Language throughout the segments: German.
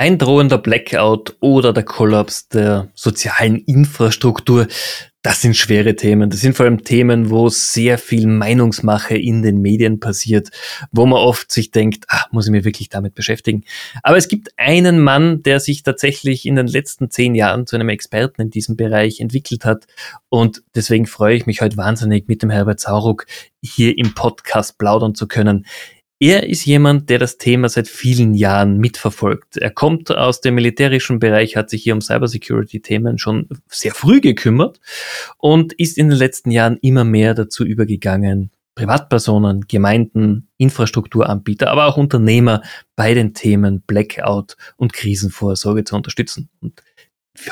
Ein drohender Blackout oder der Kollaps der sozialen Infrastruktur, das sind schwere Themen. Das sind vor allem Themen, wo sehr viel Meinungsmache in den Medien passiert, wo man oft sich denkt, ah, muss ich mich wirklich damit beschäftigen. Aber es gibt einen Mann, der sich tatsächlich in den letzten zehn Jahren zu einem Experten in diesem Bereich entwickelt hat. Und deswegen freue ich mich heute wahnsinnig, mit dem Herbert Sauruck hier im Podcast plaudern zu können. Er ist jemand, der das Thema seit vielen Jahren mitverfolgt. Er kommt aus dem militärischen Bereich, hat sich hier um Cybersecurity-Themen schon sehr früh gekümmert und ist in den letzten Jahren immer mehr dazu übergegangen, Privatpersonen, Gemeinden, Infrastrukturanbieter, aber auch Unternehmer bei den Themen Blackout und Krisenvorsorge zu unterstützen. Und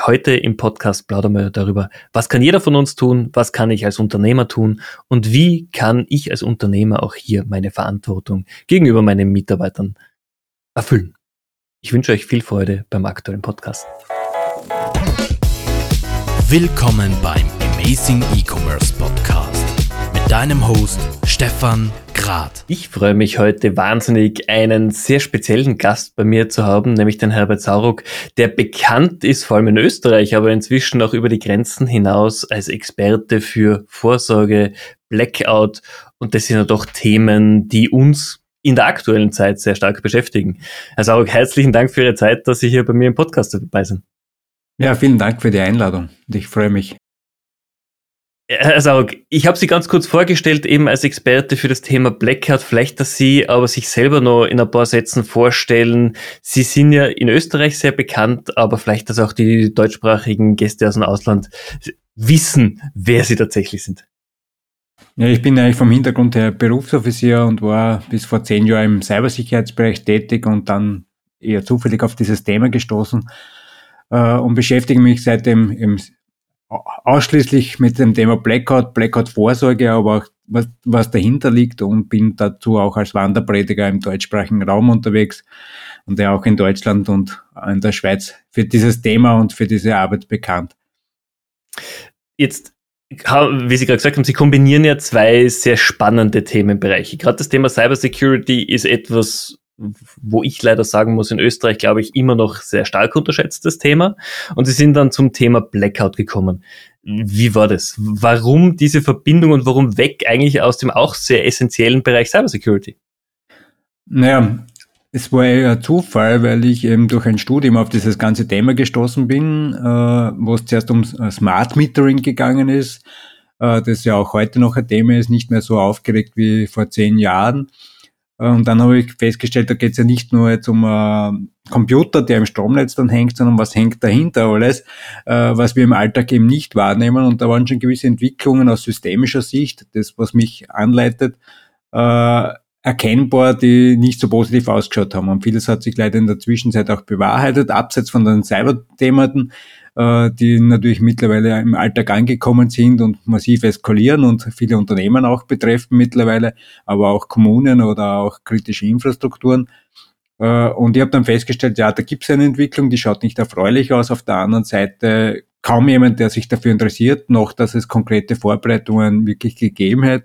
Heute im Podcast plaudern wir darüber, was kann jeder von uns tun, was kann ich als Unternehmer tun und wie kann ich als Unternehmer auch hier meine Verantwortung gegenüber meinen Mitarbeitern erfüllen. Ich wünsche euch viel Freude beim aktuellen Podcast. Willkommen beim Amazing E-Commerce Podcast mit deinem Host Stefan Grad. Ich freue mich heute wahnsinnig, einen sehr speziellen Gast bei mir zu haben, nämlich den Herbert Sauruck, der bekannt ist, vor allem in Österreich, aber inzwischen auch über die Grenzen hinaus als Experte für Vorsorge, Blackout. Und das sind ja doch Themen, die uns in der aktuellen Zeit sehr stark beschäftigen. Herr Sauruck, herzlichen Dank für Ihre Zeit, dass Sie hier bei mir im Podcast dabei sind. Ja, vielen Dank für die Einladung. Ich freue mich. Herr Saug, ich habe Sie ganz kurz vorgestellt, eben als Experte für das Thema Blackout. Vielleicht, dass Sie aber sich selber noch in ein paar Sätzen vorstellen. Sie sind ja in Österreich sehr bekannt, aber vielleicht, dass auch die deutschsprachigen Gäste aus dem Ausland wissen, wer Sie tatsächlich sind. Ja, ich bin eigentlich vom Hintergrund her Berufsoffizier und war bis vor zehn Jahren im Cybersicherheitsbereich tätig und dann eher zufällig auf dieses Thema gestoßen äh, und beschäftige mich seitdem im ausschließlich mit dem Thema Blackout, Blackout-Vorsorge, aber auch was, was dahinter liegt und bin dazu auch als Wanderprediger im deutschsprachigen Raum unterwegs und ja auch in Deutschland und in der Schweiz für dieses Thema und für diese Arbeit bekannt. Jetzt wie Sie gerade gesagt haben, Sie kombinieren ja zwei sehr spannende Themenbereiche. Gerade das Thema Cybersecurity ist etwas, wo ich leider sagen muss, in Österreich, glaube ich, immer noch sehr stark unterschätztes Thema. Und sie sind dann zum Thema Blackout gekommen. Wie war das? Warum diese Verbindung und warum weg eigentlich aus dem auch sehr essentiellen Bereich Cybersecurity? Naja, es war eher Zufall, weil ich eben durch ein Studium auf dieses ganze Thema gestoßen bin, äh, wo es zuerst um Smart Metering gegangen ist, äh, das ja auch heute noch ein Thema ist, nicht mehr so aufgeregt wie vor zehn Jahren. Und dann habe ich festgestellt, da geht es ja nicht nur jetzt um einen Computer, der im Stromnetz dann hängt, sondern was hängt dahinter alles, äh, was wir im Alltag eben nicht wahrnehmen. Und da waren schon gewisse Entwicklungen aus systemischer Sicht, das, was mich anleitet, äh, erkennbar, die nicht so positiv ausgeschaut haben. Und vieles hat sich leider in der Zwischenzeit auch bewahrheitet, abseits von den Cyberthemen, äh, die natürlich mittlerweile im Alltag angekommen sind und massiv eskalieren und viele Unternehmen auch betreffen mittlerweile, aber auch Kommunen oder auch kritische Infrastrukturen. Äh, und ich habe dann festgestellt, ja, da gibt es eine Entwicklung, die schaut nicht erfreulich aus. Auf der anderen Seite kaum jemand, der sich dafür interessiert, noch dass es konkrete Vorbereitungen wirklich gegeben hat.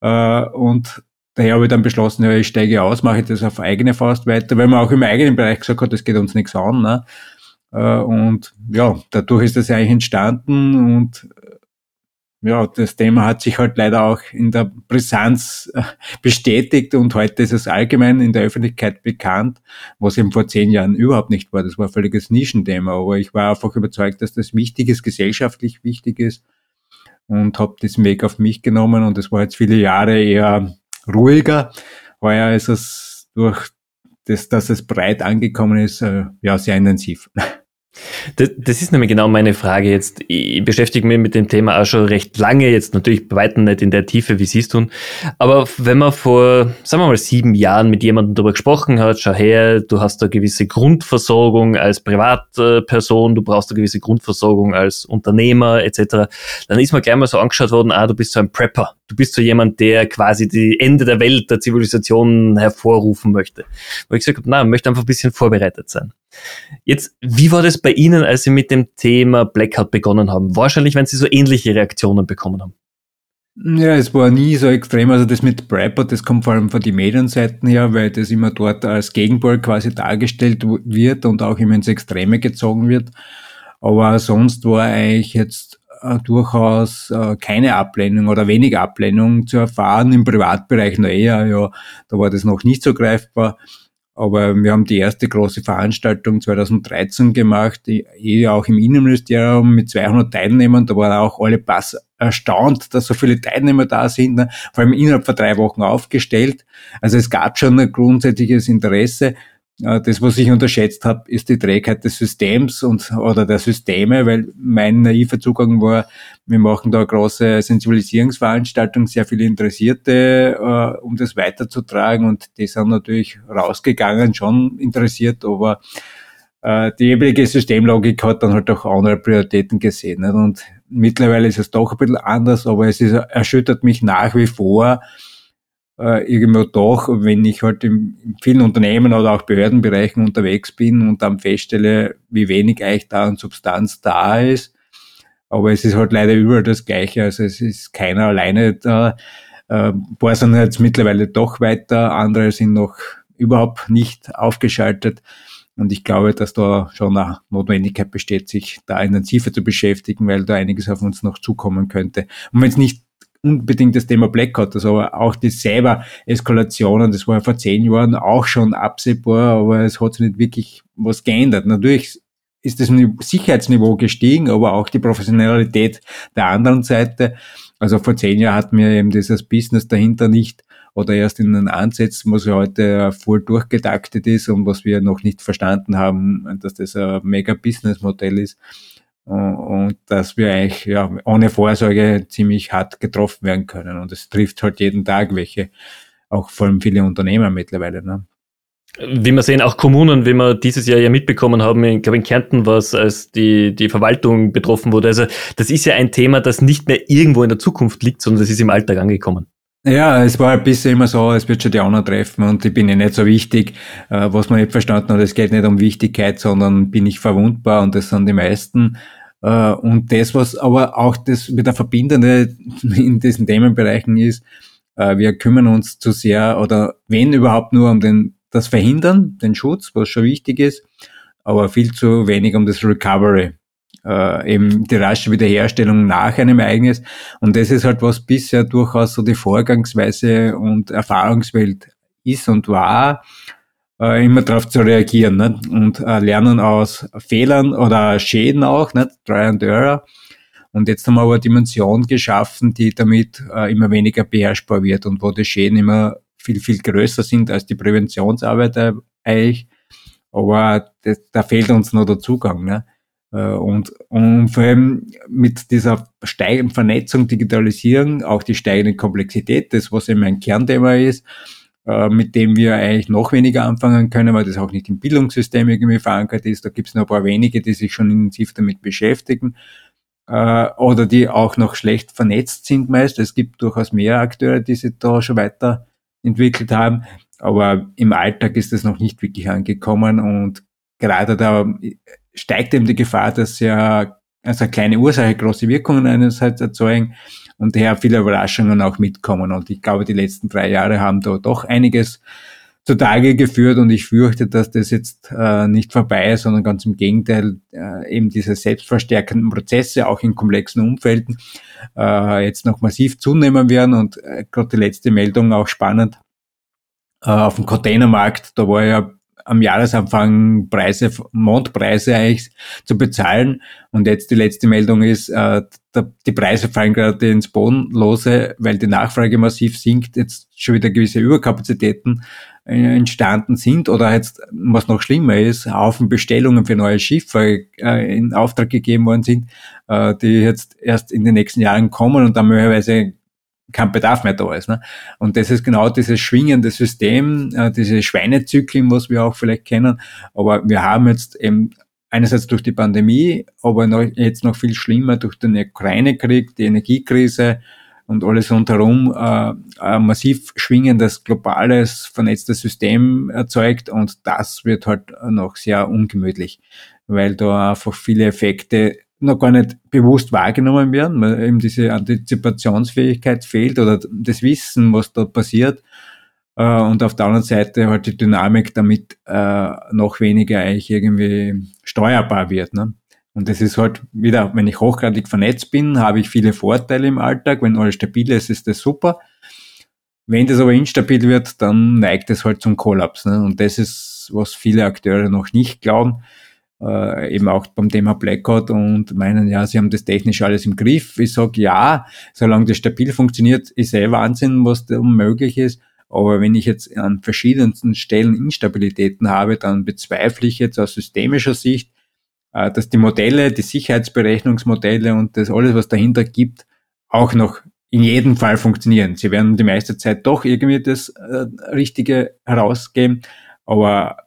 Äh, und daher habe ich dann beschlossen, ja, ich steige aus, mache das auf eigene Faust weiter, weil man auch im eigenen Bereich gesagt hat, das geht uns nichts an. Ne? Äh, und ja, dadurch ist das eigentlich entstanden und äh, ja, das Thema hat sich halt leider auch in der Brisanz äh, bestätigt und heute ist es allgemein in der Öffentlichkeit bekannt, was eben vor zehn Jahren überhaupt nicht war. Das war ein völliges Nischenthema, aber ich war einfach überzeugt, dass das wichtig ist, gesellschaftlich wichtig ist und habe diesen Weg auf mich genommen und es war jetzt viele Jahre eher ruhiger. Heuer ist es durch das, dass es breit angekommen ist, ja, sehr intensiv. Das, das ist nämlich genau meine Frage jetzt. Ich beschäftige mich mit dem Thema auch schon recht lange, jetzt natürlich bei weitem nicht in der Tiefe, wie Sie es tun. Aber wenn man vor, sagen wir mal, sieben Jahren mit jemandem darüber gesprochen hat, schau her, du hast eine gewisse Grundversorgung als Privatperson, du brauchst eine gewisse Grundversorgung als Unternehmer etc., dann ist man gleich mal so angeschaut worden, ah, du bist so ein Prepper. Du bist so jemand, der quasi die Ende der Welt, der Zivilisation hervorrufen möchte. Wo ich gesagt habe, na, möchte einfach ein bisschen vorbereitet sein. Jetzt, wie war das bei Ihnen, als Sie mit dem Thema Blackout begonnen haben? Wahrscheinlich, wenn Sie so ähnliche Reaktionen bekommen haben. Ja, es war nie so extrem. Also das mit Prepper, das kommt vor allem von den Medienseiten her, weil das immer dort als Gegenpol quasi dargestellt wird und auch immer ins Extreme gezogen wird. Aber sonst war eigentlich jetzt äh, durchaus äh, keine Ablehnung oder wenig Ablehnung zu erfahren. Im Privatbereich noch eher, ja, da war das noch nicht so greifbar. Aber wir haben die erste große Veranstaltung 2013 gemacht, eh auch im Innenministerium mit 200 Teilnehmern. Da waren auch alle Pass erstaunt, dass so viele Teilnehmer da sind, ne? vor allem innerhalb von drei Wochen aufgestellt. Also es gab schon ein grundsätzliches Interesse. Äh, das, was ich unterschätzt habe, ist die Trägheit des Systems und oder der Systeme, weil mein naiver Zugang war, wir machen da große Sensibilisierungsveranstaltung, sehr viele Interessierte, äh, um das weiterzutragen und die sind natürlich rausgegangen, schon interessiert, aber äh, die jeweilige Systemlogik hat dann halt auch andere Prioritäten gesehen. Nicht? Und mittlerweile ist es doch ein bisschen anders, aber es ist, erschüttert mich nach wie vor, äh, irgendwo doch, wenn ich halt in, in vielen Unternehmen oder auch Behördenbereichen unterwegs bin und dann feststelle, wie wenig eigentlich da an Substanz da ist. Aber es ist halt leider überall das Gleiche. Also es ist keiner alleine da. Äh, ein paar sind jetzt mittlerweile doch weiter, andere sind noch überhaupt nicht aufgeschaltet. Und ich glaube, dass da schon eine Notwendigkeit besteht, sich da intensiver zu beschäftigen, weil da einiges auf uns noch zukommen könnte. Und wenn es nicht unbedingt das Thema Blackout, also auch die Cyber-Eskalationen, das war vor zehn Jahren auch schon absehbar, aber es hat sich nicht wirklich was geändert. Natürlich ist das Sicherheitsniveau gestiegen, aber auch die Professionalität der anderen Seite. Also vor zehn Jahren hatten wir eben dieses Business dahinter nicht oder erst in den Ansätzen, was heute voll durchgetaktet ist und was wir noch nicht verstanden haben, dass das ein mega Business-Modell ist. Äh, und dass wir eigentlich ja, ohne Vorsorge ziemlich hart getroffen werden können. Und es trifft halt jeden Tag welche, auch vor allem viele Unternehmer mittlerweile. Ne? Wie wir sehen, auch Kommunen, wie wir dieses Jahr ja mitbekommen haben, ich glaube in Kärnten war es, als die, die Verwaltung betroffen wurde. Also das ist ja ein Thema, das nicht mehr irgendwo in der Zukunft liegt, sondern das ist im Alltag angekommen. Ja, es war ein bisschen immer so, es wird schon die anderen treffen und ich bin ja nicht so wichtig. Äh, was man nicht verstanden hat, es geht nicht um Wichtigkeit, sondern bin ich verwundbar und das sind die meisten. Äh, und das, was aber auch das wieder Verbindende in diesen Themenbereichen ist, äh, wir kümmern uns zu sehr oder wenn überhaupt nur um den, das Verhindern, den Schutz, was schon wichtig ist, aber viel zu wenig um das Recovery äh, eben die rasche Wiederherstellung nach einem Ereignis. Und das ist halt, was bisher durchaus so die Vorgangsweise und Erfahrungswelt ist und war, äh, immer darauf zu reagieren ne? und äh, lernen aus Fehlern oder Schäden auch, ne? Try and Error. Und jetzt haben wir aber eine Dimension geschaffen, die damit äh, immer weniger beherrschbar wird und wo die Schäden immer viel, viel größer sind als die Präventionsarbeit äh, eigentlich. Aber das, da fehlt uns noch der Zugang. Ne? Äh, und, und vor allem mit dieser steigenden Vernetzung, Digitalisierung, auch die steigende Komplexität, das was eben ein Kernthema ist, äh, mit dem wir eigentlich noch weniger anfangen können, weil das auch nicht im Bildungssystem irgendwie verankert ist. Da gibt es noch ein paar wenige, die sich schon intensiv damit beschäftigen äh, oder die auch noch schlecht vernetzt sind meist. Es gibt durchaus mehr Akteure, die sich da schon weiterentwickelt haben, aber im Alltag ist das noch nicht wirklich angekommen und gerade da steigt eben die Gefahr, dass ja also kleine Ursache große Wirkungen einerseits erzeugen und daher viele Überraschungen auch mitkommen. Und ich glaube, die letzten drei Jahre haben da doch einiges zutage geführt und ich fürchte, dass das jetzt äh, nicht vorbei ist, sondern ganz im Gegenteil, äh, eben diese selbstverstärkenden Prozesse auch in komplexen Umfelden äh, jetzt noch massiv zunehmen werden und äh, gerade die letzte Meldung auch spannend äh, auf dem Containermarkt, da war ja am Jahresanfang Preise, Mondpreise eigentlich zu bezahlen. Und jetzt die letzte Meldung ist, äh, die Preise fallen gerade ins Bodenlose, weil die Nachfrage massiv sinkt, jetzt schon wieder gewisse Überkapazitäten äh, entstanden sind oder jetzt, was noch schlimmer ist, Haufen Bestellungen für neue Schiffe äh, in Auftrag gegeben worden sind, äh, die jetzt erst in den nächsten Jahren kommen und dann möglicherweise kein Bedarf mehr da ist. Ne? Und das ist genau dieses schwingende System, äh, diese Schweinezyklen, was wir auch vielleicht kennen. Aber wir haben jetzt eben einerseits durch die Pandemie, aber noch, jetzt noch viel schlimmer durch den Ukraine-Krieg, die Energiekrise und alles rundherum äh, ein massiv schwingendes, globales, vernetztes System erzeugt und das wird halt noch sehr ungemütlich, weil da einfach viele Effekte noch gar nicht bewusst wahrgenommen werden, weil eben diese Antizipationsfähigkeit fehlt oder das Wissen, was da passiert. Äh, und auf der anderen Seite halt die Dynamik, damit äh, noch weniger eigentlich irgendwie steuerbar wird. Ne? Und das ist halt wieder, wenn ich hochgradig vernetzt bin, habe ich viele Vorteile im Alltag. Wenn alles stabil ist, ist das super. Wenn das aber instabil wird, dann neigt es halt zum Kollaps. Ne? Und das ist, was viele Akteure noch nicht glauben. Äh, eben auch beim Thema Blackout und meinen, ja, sie haben das technisch alles im Griff. Ich sage ja, solange das stabil funktioniert, ist eh Wahnsinn, was da möglich ist. Aber wenn ich jetzt an verschiedensten Stellen Instabilitäten habe, dann bezweifle ich jetzt aus systemischer Sicht, äh, dass die Modelle, die Sicherheitsberechnungsmodelle und das alles, was dahinter gibt, auch noch in jedem Fall funktionieren. Sie werden die meiste Zeit doch irgendwie das äh, Richtige herausgeben, aber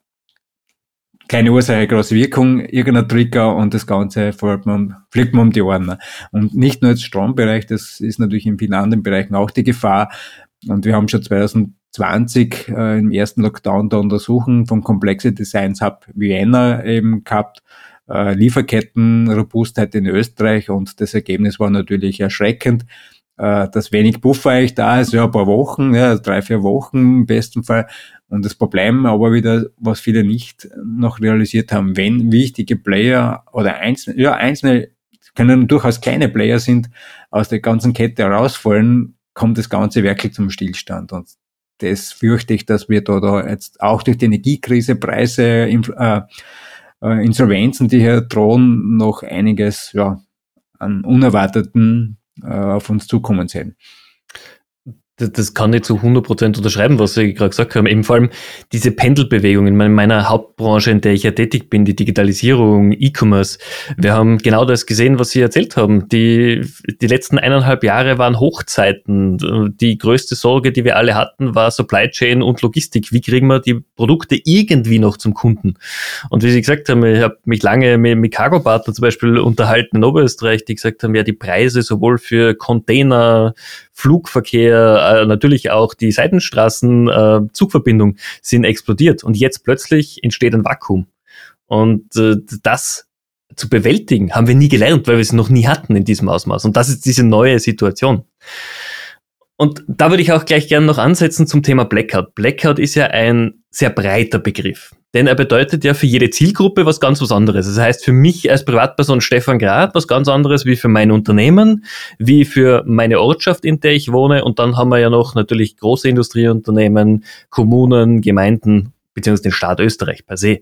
keine Ursache, große Wirkung, irgendein Trigger und das Ganze fliegt man, fliegt man um die Ohren. Und nicht nur im Strombereich, das ist natürlich in vielen anderen Bereichen auch die Gefahr. Und wir haben schon 2020 äh, im ersten Lockdown der Untersuchung vom Complexity Science Hub Vienna eben gehabt, äh, Lieferkettenrobustheit in Österreich und das Ergebnis war natürlich erschreckend äh, dass wenig Puffer eigentlich da ist, ja, ein paar Wochen, ja, drei, vier Wochen im besten Fall. Und das Problem aber wieder, was viele nicht noch realisiert haben, wenn wichtige Player oder einzelne, ja, einzelne können durchaus kleine Player sind, aus der ganzen Kette herausfallen, kommt das Ganze wirklich zum Stillstand. Und das fürchte ich, dass wir da, da jetzt auch durch die Energiekrise, Preise, äh, äh, Insolvenzen, die hier drohen, noch einiges ja, an unerwarteten äh, auf uns zukommen sehen das, das kann ich zu 100% unterschreiben, was Sie gerade gesagt haben. Eben vor allem diese Pendelbewegung in meiner Hauptbranche, in der ich ja tätig bin, die Digitalisierung, E-Commerce. Wir haben genau das gesehen, was Sie erzählt haben. Die, die letzten eineinhalb Jahre waren Hochzeiten. Die größte Sorge, die wir alle hatten, war Supply Chain und Logistik. Wie kriegen wir die Produkte irgendwie noch zum Kunden? Und wie Sie gesagt haben, ich habe mich lange mit, mit Cargo-Partnern zum Beispiel unterhalten in Oberösterreich, die gesagt haben, ja, die Preise sowohl für Container, Flugverkehr, äh, natürlich auch die Seitenstraßen, äh, Zugverbindung sind explodiert. Und jetzt plötzlich entsteht ein Vakuum. Und äh, das zu bewältigen, haben wir nie gelernt, weil wir es noch nie hatten in diesem Ausmaß. Und das ist diese neue Situation. Und da würde ich auch gleich gerne noch ansetzen zum Thema Blackout. Blackout ist ja ein sehr breiter Begriff. Denn er bedeutet ja für jede Zielgruppe was ganz was anderes. Das heißt für mich als Privatperson Stefan Grad was ganz anderes wie für mein Unternehmen, wie für meine Ortschaft, in der ich wohne. Und dann haben wir ja noch natürlich große Industrieunternehmen, Kommunen, Gemeinden, beziehungsweise den Staat Österreich per se.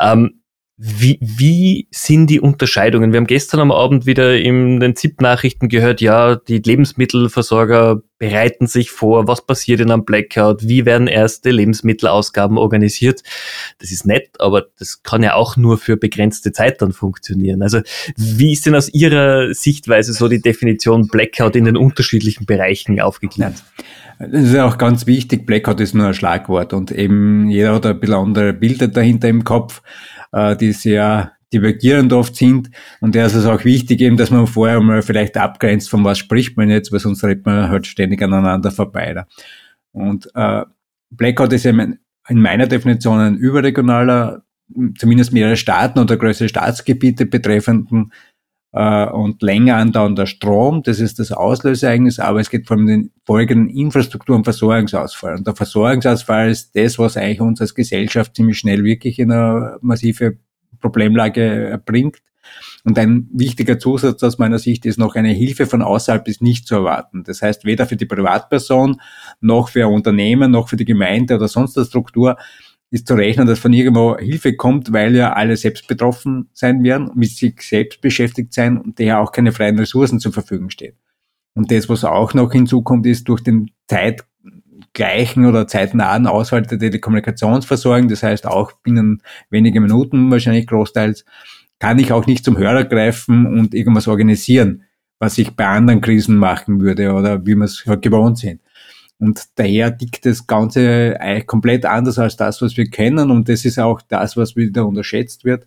Ähm, wie, wie sind die Unterscheidungen? Wir haben gestern am Abend wieder in den ZIP-Nachrichten gehört, ja, die Lebensmittelversorger bereiten sich vor, was passiert in einem Blackout, wie werden erste Lebensmittelausgaben organisiert. Das ist nett, aber das kann ja auch nur für begrenzte Zeit dann funktionieren. Also wie ist denn aus Ihrer Sichtweise so die Definition Blackout in den unterschiedlichen Bereichen aufgegliedert? Das ist ja auch ganz wichtig. Blackout ist nur ein Schlagwort und eben jeder hat ein bisschen andere Bilder dahinter im Kopf äh, die sehr divergierend oft sind. Und da ist es auch wichtig eben, dass man vorher mal vielleicht abgrenzt, von was spricht man jetzt, weil sonst redet man halt ständig aneinander vorbei. Da. Und äh, Blackout ist eben in meiner Definition ein überregionaler, zumindest mehrere Staaten oder größere Staatsgebiete betreffenden äh, und länger andauernder Strom. Das ist das Auslöseereignis, aber es geht vor allem den folgenden Infrastruktur- und Versorgungsausfall. Und der Versorgungsausfall ist das, was eigentlich uns als Gesellschaft ziemlich schnell wirklich in eine massive Problemlage bringt. Und ein wichtiger Zusatz aus meiner Sicht ist noch eine Hilfe von außerhalb ist nicht zu erwarten. Das heißt, weder für die Privatperson noch für Unternehmen noch für die Gemeinde oder sonst eine Struktur ist zu rechnen, dass von irgendwo Hilfe kommt, weil ja alle selbst betroffen sein werden, mit sich selbst beschäftigt sein und daher auch keine freien Ressourcen zur Verfügung stehen. Und das, was auch noch hinzukommt, ist durch den zeitgleichen oder zeitnahen Ausfall der Telekommunikationsversorgung, das heißt auch binnen weniger Minuten wahrscheinlich großteils, kann ich auch nicht zum Hörer greifen und irgendwas organisieren, was ich bei anderen Krisen machen würde oder wie wir es gewohnt sind. Und daher tickt das Ganze komplett anders als das, was wir kennen. Und das ist auch das, was wieder unterschätzt wird.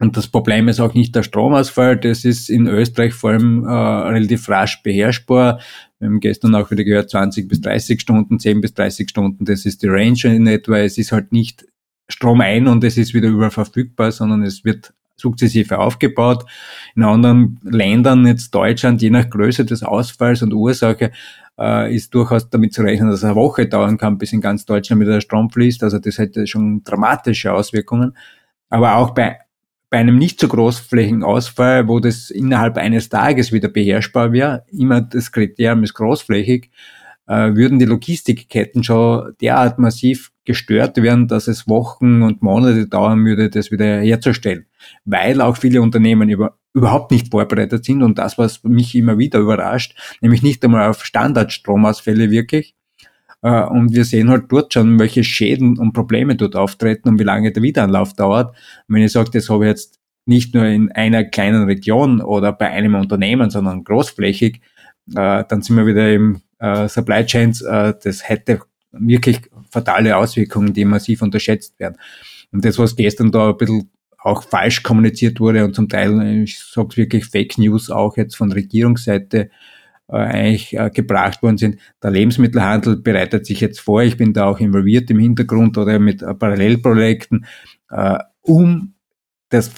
Und das Problem ist auch nicht der Stromausfall, das ist in Österreich vor allem äh, relativ rasch beherrschbar. Wir haben gestern auch wieder gehört, 20 bis 30 Stunden, 10 bis 30 Stunden, das ist die Range in etwa. Es ist halt nicht Strom ein und es ist wieder überverfügbar, sondern es wird sukzessive aufgebaut. In anderen Ländern, jetzt Deutschland, je nach Größe des Ausfalls und Ursache, äh, ist durchaus damit zu rechnen, dass es eine Woche dauern kann, bis in ganz Deutschland wieder der Strom fließt. Also das hätte schon dramatische Auswirkungen. Aber auch bei, bei einem nicht so großflächigen Ausfall, wo das innerhalb eines Tages wieder beherrschbar wäre, immer das Kriterium ist großflächig, äh, würden die Logistikketten schon derart massiv gestört werden, dass es Wochen und Monate dauern würde, das wieder herzustellen. Weil auch viele Unternehmen über, überhaupt nicht vorbereitet sind und das, was mich immer wieder überrascht, nämlich nicht einmal auf Standardstromausfälle wirklich. Äh, und wir sehen halt dort schon, welche Schäden und Probleme dort auftreten und wie lange der Wiederanlauf dauert. Und wenn ich sage, das habe ich jetzt nicht nur in einer kleinen Region oder bei einem Unternehmen, sondern großflächig, äh, dann sind wir wieder im äh, Supply Chains, das hätte wirklich fatale Auswirkungen, die massiv unterschätzt werden. Und das, was gestern da ein bisschen auch falsch kommuniziert wurde und zum Teil, ich sage wirklich Fake News auch jetzt von Regierungsseite eigentlich äh, gebracht worden sind. Der Lebensmittelhandel bereitet sich jetzt vor, ich bin da auch involviert im Hintergrund oder mit äh, Parallelprojekten, äh, um das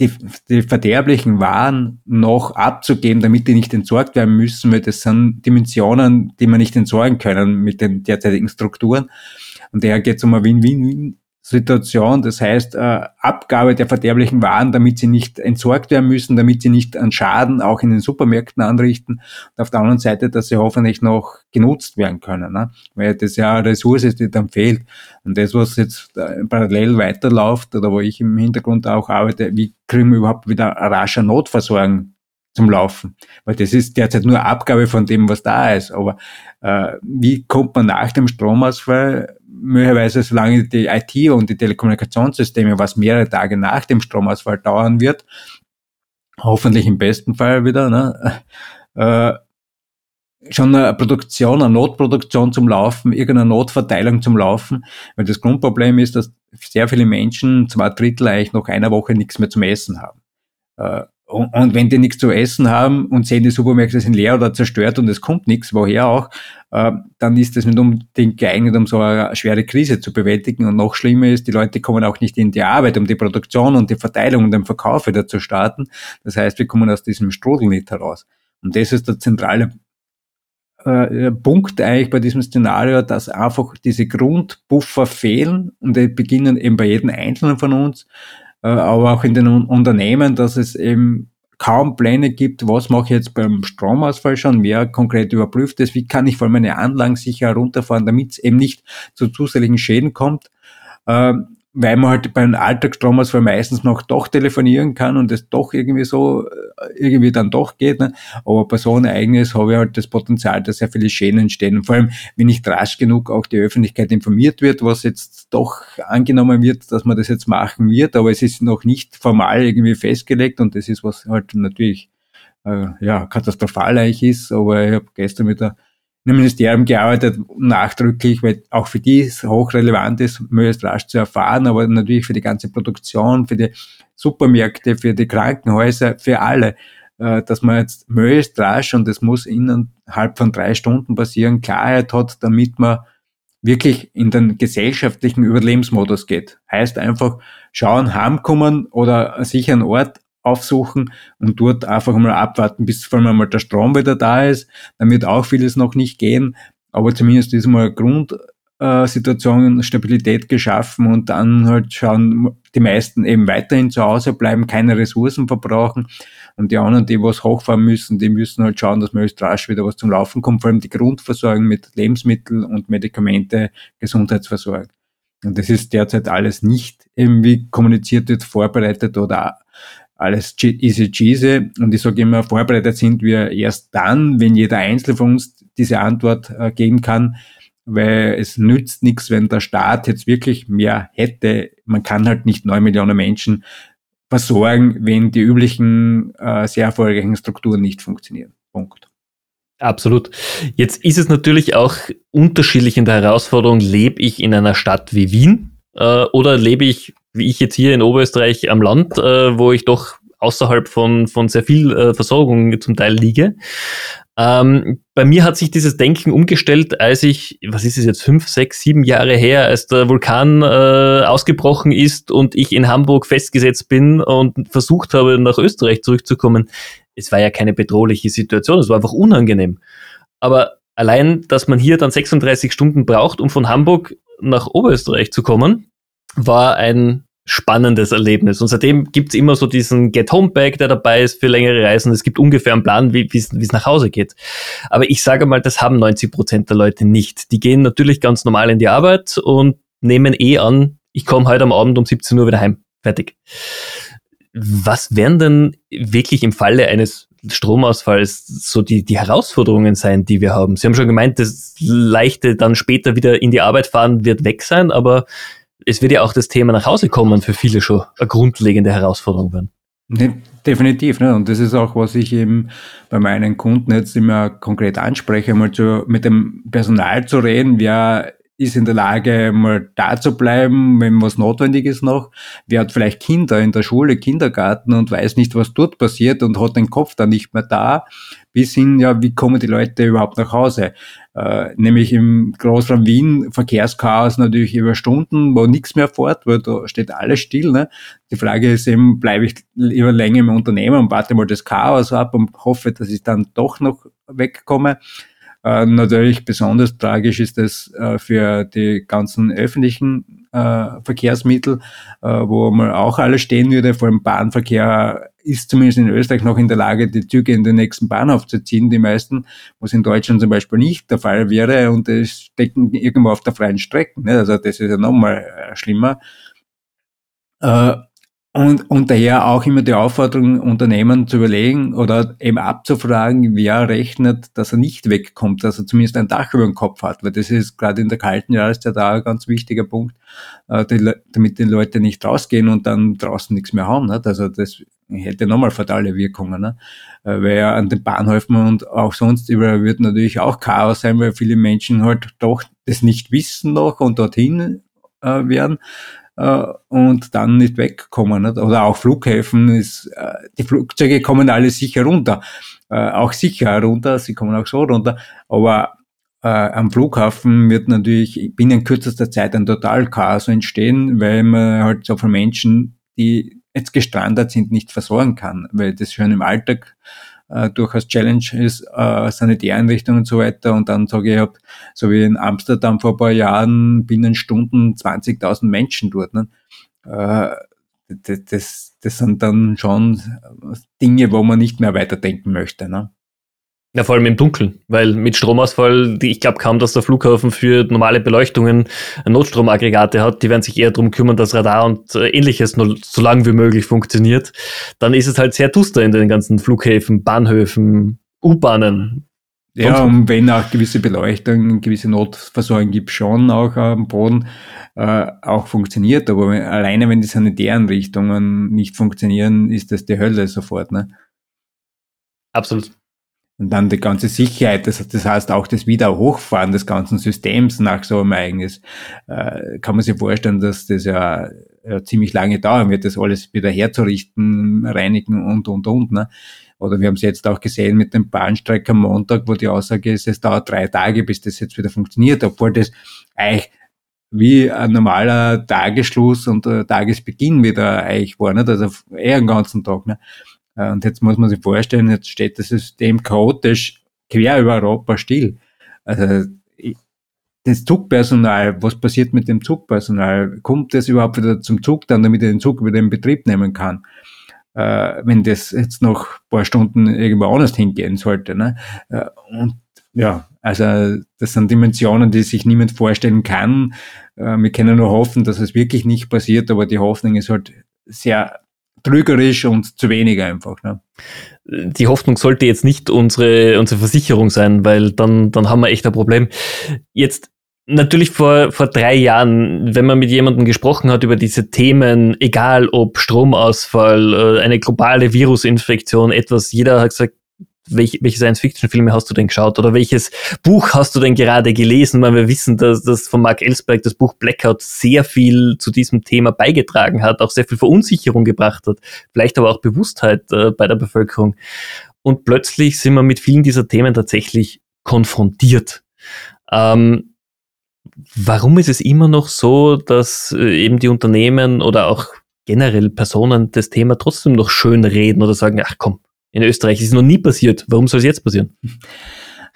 die, die verderblichen Waren noch abzugeben, damit die nicht entsorgt werden müssen, weil das sind Dimensionen, die man nicht entsorgen können mit den derzeitigen Strukturen. Und daher geht es um eine Win-Win Situation. Das heißt, äh, Abgabe der verderblichen Waren, damit sie nicht entsorgt werden müssen, damit sie nicht an Schaden auch in den Supermärkten anrichten. Und auf der anderen Seite, dass sie hoffentlich noch genutzt werden können, ne? weil das ja eine Ressource ist, die dann fehlt. Und das, was jetzt äh, parallel weiterläuft oder wo ich im Hintergrund auch arbeite, wie kriegen wir überhaupt wieder rascher Notversorgung zum Laufen. Weil das ist derzeit nur Abgabe von dem, was da ist. Aber äh, wie kommt man nach dem Stromausfall möglicherweise, solange die IT und die Telekommunikationssysteme, was mehrere Tage nach dem Stromausfall dauern wird, hoffentlich im besten Fall wieder, ne, äh, schon eine Produktion, eine Notproduktion zum Laufen, irgendeine Notverteilung zum Laufen, weil das Grundproblem ist, dass sehr viele Menschen, zwei Drittel eigentlich noch einer Woche nichts mehr zum Essen haben. Äh, und, und, wenn die nichts zu essen haben und sehen, die Supermärkte sind leer oder zerstört und es kommt nichts, woher auch, äh, dann ist das nicht unbedingt geeignet, um so eine schwere Krise zu bewältigen. Und noch schlimmer ist, die Leute kommen auch nicht in die Arbeit, um die Produktion und die Verteilung und den Verkauf wieder zu starten. Das heißt, wir kommen aus diesem Strudel nicht heraus. Und das ist der zentrale äh, Punkt eigentlich bei diesem Szenario, dass einfach diese Grundbuffer fehlen und die beginnen eben bei jedem Einzelnen von uns aber auch in den Unternehmen, dass es eben kaum Pläne gibt, was mache ich jetzt beim Stromausfall schon, wer konkret überprüft es, wie kann ich vor allem meine Anlagen sicher herunterfahren, damit es eben nicht zu zusätzlichen Schäden kommt. Ähm, weil man halt beim Alltagsstromausfall meistens noch doch telefonieren kann und es doch irgendwie so, äh, irgendwie dann doch geht. Ne? Aber bei so einem Ereignis habe ich halt das Potenzial, dass sehr viele Schäden entstehen. Und vor allem, wenn nicht rasch genug auch die Öffentlichkeit informiert wird, was jetzt doch angenommen wird, dass man das jetzt machen wird, aber es ist noch nicht formal irgendwie festgelegt und das ist, was halt natürlich äh, ja, katastrophal eigentlich ist. Aber ich habe gestern mit der im Ministerium gearbeitet, nachdrücklich, weil auch für die es hochrelevant ist, möglichst rasch zu erfahren, aber natürlich für die ganze Produktion, für die Supermärkte, für die Krankenhäuser, für alle, äh, dass man jetzt möglichst rasch, und das muss innerhalb von drei Stunden passieren, Klarheit hat, damit man wirklich in den gesellschaftlichen Überlebensmodus geht. Heißt einfach schauen, heimkommen oder sicher einen Ort aufsuchen und dort einfach mal abwarten, bis vor allem mal der Strom wieder da ist. Dann wird auch vieles noch nicht gehen, aber zumindest ist mal Grundsituation, Stabilität geschaffen und dann halt schauen die meisten eben weiterhin zu Hause bleiben, keine Ressourcen verbrauchen und die anderen, die was hochfahren müssen, die müssen halt schauen, dass möglichst rasch wieder was zum Laufen kommt, vor allem die Grundversorgung mit Lebensmitteln und Medikamente, Gesundheitsversorgung. Und das ist derzeit alles nicht irgendwie kommuniziert wird, vorbereitet oder alles easy cheesy. Und ich sage immer, vorbereitet sind wir erst dann, wenn jeder Einzelne von uns diese Antwort äh, geben kann, weil es nützt nichts, wenn der Staat jetzt wirklich mehr hätte. Man kann halt nicht neun Millionen Menschen versorgen, wenn die üblichen äh, sehr erfolgreichen Strukturen nicht funktionieren. Punkt. Absolut. Jetzt ist es natürlich auch unterschiedlich in der Herausforderung, lebe ich in einer Stadt wie Wien äh, oder lebe ich wie ich jetzt hier in Oberösterreich am Land, äh, wo ich doch außerhalb von, von sehr viel äh, Versorgung zum Teil liege. Ähm, bei mir hat sich dieses Denken umgestellt, als ich, was ist es jetzt, fünf, sechs, sieben Jahre her, als der Vulkan äh, ausgebrochen ist und ich in Hamburg festgesetzt bin und versucht habe, nach Österreich zurückzukommen. Es war ja keine bedrohliche Situation, es war einfach unangenehm. Aber allein, dass man hier dann 36 Stunden braucht, um von Hamburg nach Oberösterreich zu kommen, war ein spannendes Erlebnis. Und seitdem gibt's immer so diesen Get-Home-Bag, der dabei ist für längere Reisen. Es gibt ungefähr einen Plan, wie es nach Hause geht. Aber ich sage mal, das haben 90 Prozent der Leute nicht. Die gehen natürlich ganz normal in die Arbeit und nehmen eh an, ich komme heute am Abend um 17 Uhr wieder heim. Fertig. Was wären denn wirklich im Falle eines Stromausfalls so die, die Herausforderungen sein, die wir haben? Sie haben schon gemeint, das leichte dann später wieder in die Arbeit fahren wird weg sein, aber es wird ja auch das Thema nach Hause kommen für viele schon eine grundlegende Herausforderung werden. Ne, definitiv, ne? Und das ist auch, was ich eben bei meinen Kunden jetzt immer konkret anspreche, mal zu, mit dem Personal zu reden, wer ist in der Lage, mal da zu bleiben, wenn was notwendig ist noch. Wer hat vielleicht Kinder in der Schule, Kindergarten und weiß nicht, was dort passiert und hat den Kopf dann nicht mehr da. Bis hin, ja, wie kommen die Leute überhaupt nach Hause? Äh, nämlich im Großraum Wien Verkehrschaos natürlich über Stunden, wo nichts mehr fährt, weil da steht alles still. Ne? Die Frage ist eben, bleibe ich lieber länger im Unternehmen und warte mal das Chaos ab und hoffe, dass ich dann doch noch wegkomme. Äh, natürlich besonders tragisch ist es äh, für die ganzen öffentlichen äh, Verkehrsmittel, äh, wo man auch alles stehen würde. Vor allem Bahnverkehr ist zumindest in Österreich noch in der Lage, die Züge in den nächsten Bahnhof zu ziehen, die meisten, was in Deutschland zum Beispiel nicht der Fall wäre und es stecken irgendwo auf der freien Strecke. Ne? Also das ist ja nochmal äh, schlimmer. Und, und daher auch immer die Aufforderung, Unternehmen zu überlegen oder eben abzufragen, wer rechnet, dass er nicht wegkommt, dass er zumindest ein Dach über dem Kopf hat, weil das ist gerade in der kalten Jahreszeit auch ein ganz wichtiger Punkt, äh, damit die Leute nicht rausgehen und dann draußen nichts mehr haben. Nicht? Also das hätte nochmal fatale Wirkungen. Ne? Äh, weil ja an den Bahnhöfen und auch sonst überall wird natürlich auch Chaos sein, weil viele Menschen halt doch das nicht wissen noch und dorthin äh, werden und dann nicht wegkommen. Oder auch Flughäfen, ist, äh, die Flugzeuge kommen alle sicher runter, äh, auch sicher runter, sie kommen auch so runter, aber äh, am Flughafen wird natürlich binnen kürzester Zeit ein Totalchaos entstehen, weil man halt so viele Menschen, die jetzt gestrandet sind, nicht versorgen kann, weil das schon im Alltag äh, durchaus Challenge ist, äh, Sanitäreinrichtungen und so weiter. Und dann sage ich, ich so wie in Amsterdam vor ein paar Jahren binnen Stunden 20.000 Menschen dort. Ne? Äh, das, das, das sind dann schon Dinge, wo man nicht mehr weiterdenken möchte. Ne? Ja, vor allem im Dunkeln, weil mit Stromausfall, ich glaube kaum, dass der Flughafen für normale Beleuchtungen Notstromaggregate hat. Die werden sich eher darum kümmern, dass Radar und äh, ähnliches nur so lange wie möglich funktioniert. Dann ist es halt sehr duster in den ganzen Flughäfen, Bahnhöfen, U-Bahnen. Ja, und wenn auch gewisse Beleuchtung, gewisse Notversorgung gibt, schon auch am Boden, äh, auch funktioniert. Aber wenn, alleine wenn die Sanitäreinrichtungen nicht funktionieren, ist das die Hölle sofort. Ne? Absolut. Und dann die ganze Sicherheit, das, das heißt auch das Wiederhochfahren des ganzen Systems nach so einem Ereignis, äh, kann man sich vorstellen, dass das ja, ja ziemlich lange dauern wird, das alles wieder herzurichten, reinigen und, und, und. Ne? Oder wir haben es jetzt auch gesehen mit dem Bahnstreik am Montag, wo die Aussage ist, es dauert drei Tage, bis das jetzt wieder funktioniert, obwohl das eigentlich wie ein normaler Tagesschluss und Tagesbeginn wieder eigentlich war, nicht? also eher einen ganzen Tag. Ne? Äh, und jetzt muss man sich vorstellen, jetzt steht das System chaotisch quer über Europa still. Also das Zugpersonal, was passiert mit dem Zugpersonal? Kommt das überhaupt wieder zum Zug dann, damit er den Zug wieder in Betrieb nehmen kann? Äh, wenn das jetzt noch ein paar Stunden irgendwo anders hingehen sollte. Ne? Äh, und ja, also das sind Dimensionen, die sich niemand vorstellen kann. Äh, wir können nur hoffen, dass es wirklich nicht passiert, aber die Hoffnung ist halt sehr trügerisch und zu wenig einfach. Ne? Die Hoffnung sollte jetzt nicht unsere, unsere Versicherung sein, weil dann, dann haben wir echt ein Problem. Jetzt natürlich vor, vor drei Jahren, wenn man mit jemandem gesprochen hat über diese Themen, egal ob Stromausfall, äh, eine globale Virusinfektion, etwas, jeder hat gesagt, welche, welche Science-Fiction-Filme hast du denn geschaut oder welches Buch hast du denn gerade gelesen? Weil wir wissen, dass das von Mark Ellsberg das Buch Blackout sehr viel zu diesem Thema beigetragen hat, auch sehr viel Verunsicherung gebracht hat, vielleicht aber auch Bewusstheit äh, bei der Bevölkerung. und plötzlich sind wir mit vielen dieser Themen tatsächlich konfrontiert. Ähm, warum ist es immer noch so, dass äh, eben die Unternehmen oder auch generell Personen das Thema trotzdem noch schön reden oder sagen, ach komm, in Österreich ist es noch nie passiert, warum soll es jetzt passieren?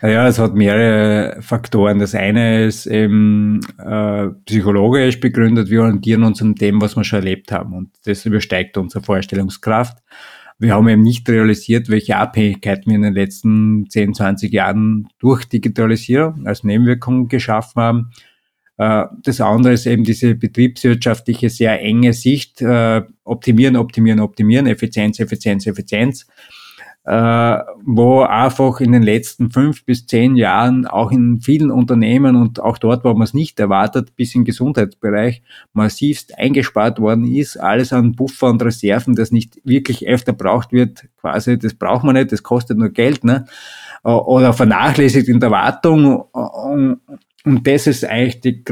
Ja, es hat mehrere Faktoren. Das eine ist eben äh, psychologisch begründet, wir orientieren uns an dem, was wir schon erlebt haben und das übersteigt unsere Vorstellungskraft. Wir haben eben nicht realisiert, welche Abhängigkeiten wir in den letzten 10, 20 Jahren durch Digitalisierung als Nebenwirkung geschaffen haben. Äh, das andere ist eben diese betriebswirtschaftliche, sehr enge Sicht. Äh, optimieren, optimieren, optimieren, Effizienz, Effizienz, Effizienz wo einfach in den letzten fünf bis zehn Jahren auch in vielen Unternehmen und auch dort, wo man es nicht erwartet, bis im Gesundheitsbereich massivst eingespart worden ist. Alles an Buffer und Reserven, das nicht wirklich öfter braucht wird, quasi, das braucht man nicht, das kostet nur Geld, ne? Oder vernachlässigt in der Wartung. Und das ist eigentlich die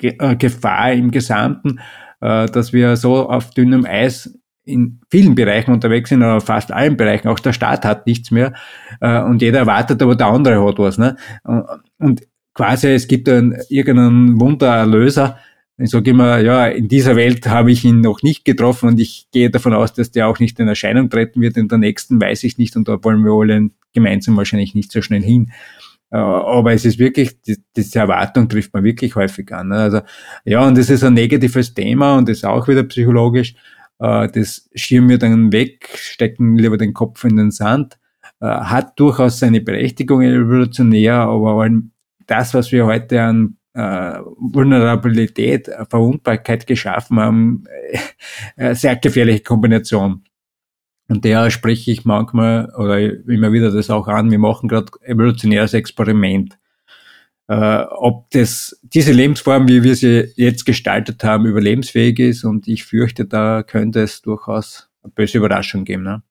Grundgefahr im Gesamten, äh, dass wir so auf dünnem Eis in vielen Bereichen unterwegs sind, oder fast allen Bereichen. Auch der Staat hat nichts mehr äh, und jeder erwartet, aber der andere hat was. Ne? Und quasi es gibt einen, irgendeinen Wundererlöser. Ich sage immer, ja, in dieser Welt habe ich ihn noch nicht getroffen und ich gehe davon aus, dass der auch nicht in Erscheinung treten wird. In der nächsten weiß ich nicht und da wollen wir alle gemeinsam wahrscheinlich nicht so schnell hin. Äh, aber es ist wirklich, die, diese Erwartung trifft man wirklich häufig an. Ne? Also, ja, und das ist ein negatives Thema und ist auch wieder psychologisch. Äh, das schirmen wir dann weg, stecken lieber den Kopf in den Sand, äh, hat durchaus seine Berechtigung evolutionär, aber das, was wir heute an äh, Vulnerabilität, äh, Verwundbarkeit geschaffen haben, sehr gefährliche Kombination. Und der spreche ich manchmal oder immer wieder das auch an, wir machen gerade evolutionäres Experiment äh, ob das, diese Lebensform, wie wir sie jetzt gestaltet haben, überlebensfähig ist. Und ich fürchte, da könnte es durchaus eine böse Überraschung geben. Ne?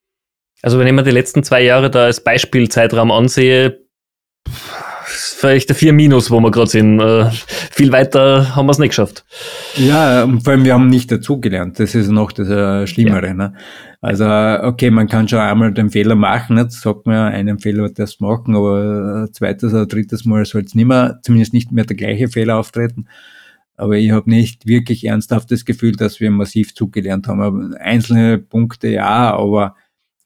Also wenn ich mir die letzten zwei Jahre da als Beispielzeitraum ansehe, vielleicht der 4 Minus, wo wir gerade sind. Äh, viel weiter haben wir es nicht geschafft. Ja, und vor allem wir haben nicht dazugelernt. Das ist noch das äh, Schlimmere. Ja. Ne? Also, okay, man kann schon einmal den Fehler machen, jetzt sagt man, einen Fehler das machen, aber zweites oder drittes Mal soll es nicht mehr, zumindest nicht mehr der gleiche Fehler auftreten. Aber ich habe nicht wirklich ernsthaft das Gefühl, dass wir massiv zugelernt haben. Aber einzelne Punkte ja, aber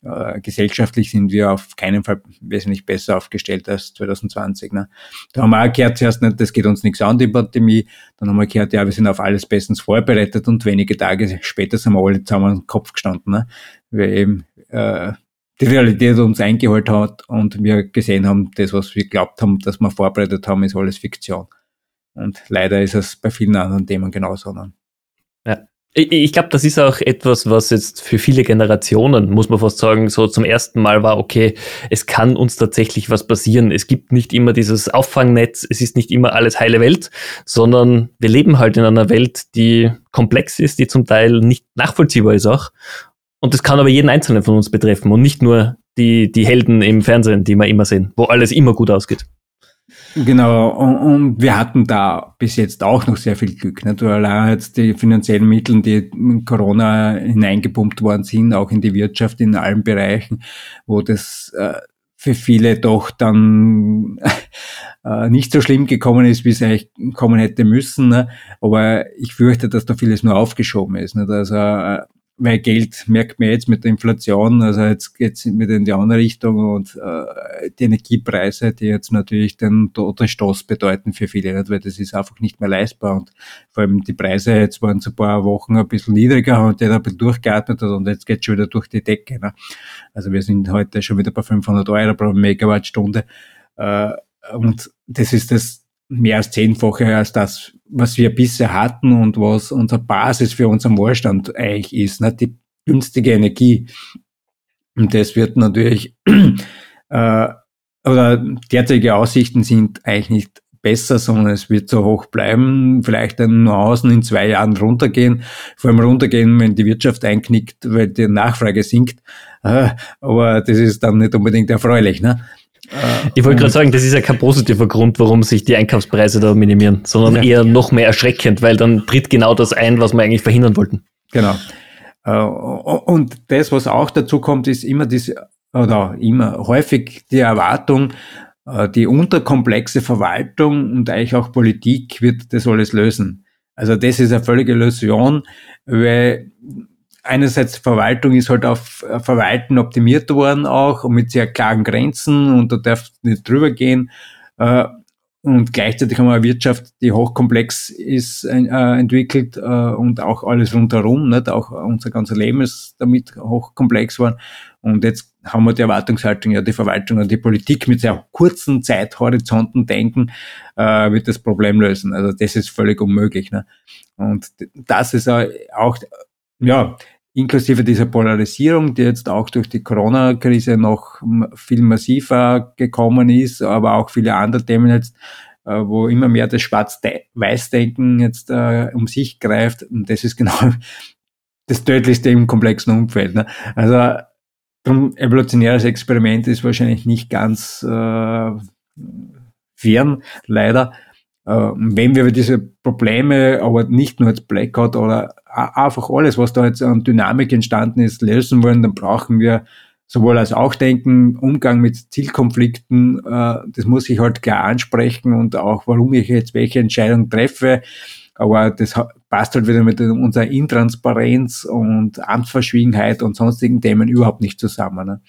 äh, gesellschaftlich sind wir auf keinen Fall wesentlich besser aufgestellt als 2020. Ne? Da haben wir auch gehört zuerst nicht, das geht uns nichts an, die Pandemie. Dann haben wir gehört, ja, wir sind auf alles bestens vorbereitet und wenige Tage später sind wir alle zusammen am Kopf gestanden, ne? weil eben äh, die Realität uns eingeholt hat und wir gesehen haben, das, was wir glaubt haben, dass wir vorbereitet haben, ist alles Fiktion. Und leider ist es bei vielen anderen Themen genauso. Ne? Ja. Ich glaube, das ist auch etwas, was jetzt für viele Generationen, muss man fast sagen, so zum ersten Mal war, okay, es kann uns tatsächlich was passieren. Es gibt nicht immer dieses Auffangnetz, es ist nicht immer alles heile Welt, sondern wir leben halt in einer Welt, die komplex ist, die zum Teil nicht nachvollziehbar ist auch. Und das kann aber jeden Einzelnen von uns betreffen und nicht nur die, die Helden im Fernsehen, die wir immer sehen, wo alles immer gut ausgeht. Genau, und, und, wir hatten da bis jetzt auch noch sehr viel Glück. Weil allein jetzt die finanziellen Mittel, die in Corona hineingepumpt worden sind, auch in die Wirtschaft, in allen Bereichen, wo das äh, für viele doch dann äh, nicht so schlimm gekommen ist, wie es eigentlich kommen hätte müssen. Ne? Aber ich fürchte, dass da vieles nur aufgeschoben ist. Nicht? Also äh, weil Geld merkt man jetzt mit der Inflation, also jetzt geht's mit in die andere Richtung und äh, die Energiepreise, die jetzt natürlich den Todesstoß bedeuten für viele, nicht? weil das ist einfach nicht mehr leistbar und vor allem die Preise jetzt waren zu ein paar Wochen ein bisschen niedriger und der hat ein bisschen durchgeatmet und jetzt geht's schon wieder durch die Decke. Ne? Also wir sind heute schon wieder bei 500 Euro pro Megawattstunde äh, und das ist das mehr als zehnfache als das, was wir bisher hatten und was unsere Basis für unseren Wohlstand eigentlich ist, ne? die günstige Energie. Und das wird natürlich, äh, oder derzeitige Aussichten sind eigentlich nicht besser, sondern es wird so hoch bleiben, vielleicht dann nur außen in zwei Jahren runtergehen, vor allem runtergehen, wenn die Wirtschaft einknickt, weil die Nachfrage sinkt. Äh, aber das ist dann nicht unbedingt erfreulich. Ne? Ich wollte gerade sagen, das ist ja kein positiver Grund, warum sich die Einkaufspreise da minimieren, sondern ja. eher noch mehr erschreckend, weil dann tritt genau das ein, was wir eigentlich verhindern wollten. Genau. Äh, und das, was auch dazu kommt, ist immer diese, oder immer häufig die Erwartung, äh, die unterkomplexe Verwaltung und eigentlich auch Politik wird das alles lösen. Also das ist eine völlige Illusion, weil einerseits Verwaltung ist halt auf Verwalten optimiert worden auch und mit sehr klaren Grenzen und da darf nicht drüber gehen. Äh, und gleichzeitig haben wir eine Wirtschaft, die hochkomplex ist, äh, entwickelt äh, und auch alles rundherum, nicht? auch unser ganzer Leben ist damit hochkomplex geworden. Und jetzt haben wir die Erwartungshaltung, ja, die Verwaltung und die Politik mit sehr kurzen Zeithorizonten denken, äh, wird das Problem lösen. Also das ist völlig unmöglich. Ne? Und das ist auch, ja, inklusive dieser Polarisierung, die jetzt auch durch die Corona-Krise noch viel massiver gekommen ist, aber auch viele andere Themen jetzt, äh, wo immer mehr das Schwarz-Weiß-Denken jetzt äh, um sich greift. Und das ist genau das Tödlichste im komplexen Umfeld. Ne? Also drum evolutionäres Experiment ist wahrscheinlich nicht ganz äh, fern, leider. Äh, wenn wir diese Probleme, aber nicht nur als Blackout oder einfach alles, was da jetzt an Dynamik entstanden ist, lösen wollen, dann brauchen wir sowohl als auch denken, Umgang mit Zielkonflikten, äh, das muss ich halt klar ansprechen und auch, warum ich jetzt welche Entscheidung treffe. Aber das passt halt wieder mit unserer Intransparenz und Amtsverschwiegenheit und sonstigen Themen überhaupt nicht zusammen. Ne?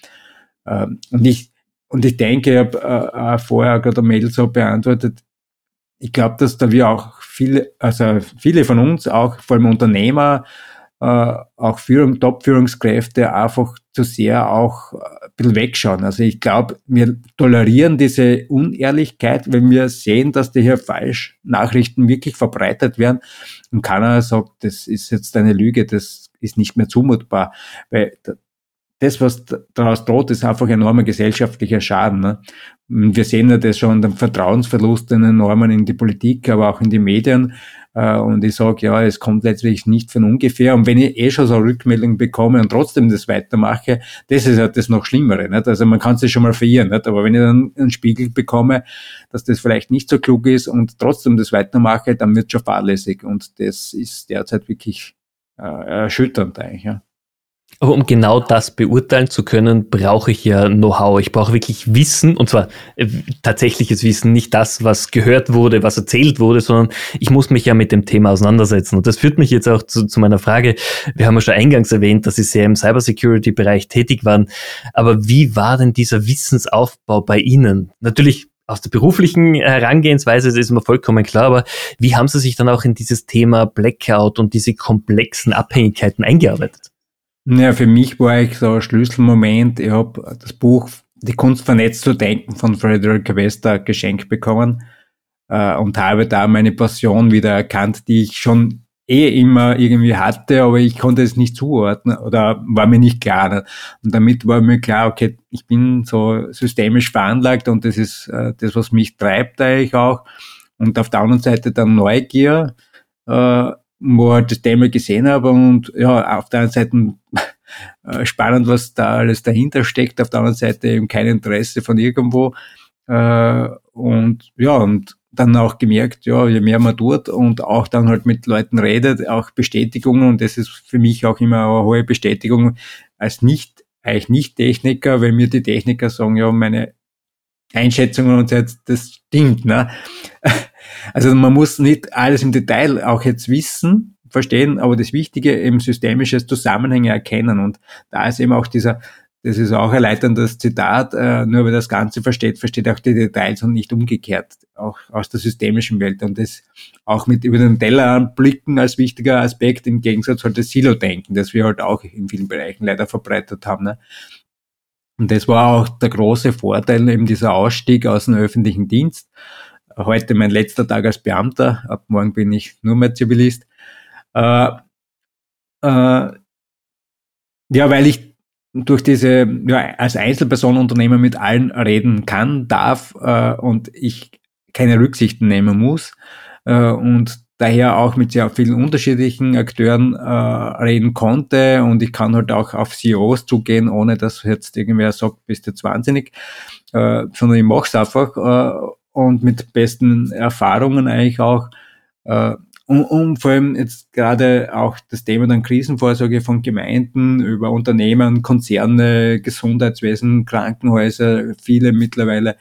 Ähm, und ich, und ich denke, ich habe äh, vorher gerade eine Mail so beantwortet, ich glaube, dass da wir auch viele, also viele von uns, auch vor allem Unternehmer, äh, auch Führung, Top-Führungskräfte einfach zu sehr auch ein bisschen wegschauen. Also ich glaube, wir tolerieren diese Unehrlichkeit, wenn wir sehen, dass die hier falsch Nachrichten wirklich verbreitet werden und keiner sagt, das ist jetzt eine Lüge, das ist nicht mehr zumutbar. Weil das, was daraus droht, ist einfach enormer gesellschaftlicher Schaden. Ne? Wir sehen ja das schon, den Vertrauensverlust, den enormen in die Politik, aber auch in die Medien. Äh, und ich sage, ja, es kommt letztlich nicht von ungefähr. Und wenn ich eh schon so eine Rückmeldung bekomme und trotzdem das weitermache, das ist ja das noch Schlimmere. Nicht? Also man kann sich schon mal verirren. Nicht? Aber wenn ich dann einen Spiegel bekomme, dass das vielleicht nicht so klug ist und trotzdem das weitermache, dann wird schon fahrlässig. Und das ist derzeit wirklich äh, erschütternd eigentlich. Ja. Aber um genau das beurteilen zu können, brauche ich ja Know-how. Ich brauche wirklich Wissen, und zwar äh, tatsächliches Wissen, nicht das, was gehört wurde, was erzählt wurde, sondern ich muss mich ja mit dem Thema auseinandersetzen. Und das führt mich jetzt auch zu, zu meiner Frage. Wir haben ja schon eingangs erwähnt, dass Sie sehr im Cybersecurity-Bereich tätig waren. Aber wie war denn dieser Wissensaufbau bei Ihnen? Natürlich aus der beruflichen Herangehensweise, das ist mir vollkommen klar, aber wie haben Sie sich dann auch in dieses Thema Blackout und diese komplexen Abhängigkeiten eingearbeitet? Ja, für mich war ich so ein Schlüsselmoment. Ich habe das Buch Die Kunst vernetzt zu denken von Frederick Wester geschenkt bekommen äh, und habe da meine Passion wieder erkannt, die ich schon eh immer irgendwie hatte, aber ich konnte es nicht zuordnen oder war mir nicht klar. Und damit war mir klar, okay, ich bin so systemisch veranlagt und das ist äh, das, was mich treibt eigentlich auch. Und auf der anderen Seite dann Neugier. Äh, wo halt das Thema gesehen habe und ja, auf der einen Seite äh, spannend, was da alles dahinter steckt, auf der anderen Seite eben kein Interesse von irgendwo äh, und ja, und dann auch gemerkt, ja, je mehr man tut und auch dann halt mit Leuten redet, auch Bestätigungen und das ist für mich auch immer eine hohe Bestätigung als nicht, eigentlich nicht Techniker, wenn mir die Techniker sagen, ja, meine Einschätzungen und so, das stimmt, ne? Also man muss nicht alles im Detail auch jetzt wissen, verstehen, aber das Wichtige im systemisches Zusammenhänge erkennen. Und da ist eben auch dieser, das ist auch ein leiterndes Zitat, äh, nur wer das Ganze versteht, versteht auch die Details und nicht umgekehrt, auch aus der systemischen Welt. Und das auch mit über den Tellerrand blicken als wichtiger Aspekt im Gegensatz halt das Silo-Denken, das wir halt auch in vielen Bereichen leider verbreitet haben. Ne? Und das war auch der große Vorteil, eben dieser Ausstieg aus dem öffentlichen Dienst heute mein letzter Tag als Beamter. Ab morgen bin ich nur mehr Zivilist. Äh, äh, ja, weil ich durch diese, ja, als Einzelpersonenunternehmer mit allen reden kann, darf äh, und ich keine Rücksichten nehmen muss äh, und daher auch mit sehr vielen unterschiedlichen Akteuren äh, reden konnte und ich kann halt auch auf CEOs zugehen, ohne dass jetzt irgendwer sagt, bist du jetzt wahnsinnig, äh, sondern ich mache es einfach äh, und mit besten Erfahrungen eigentlich auch. Äh, und, und vor allem jetzt gerade auch das Thema dann Krisenvorsorge von Gemeinden über Unternehmen, Konzerne, Gesundheitswesen, Krankenhäuser, viele mittlerweile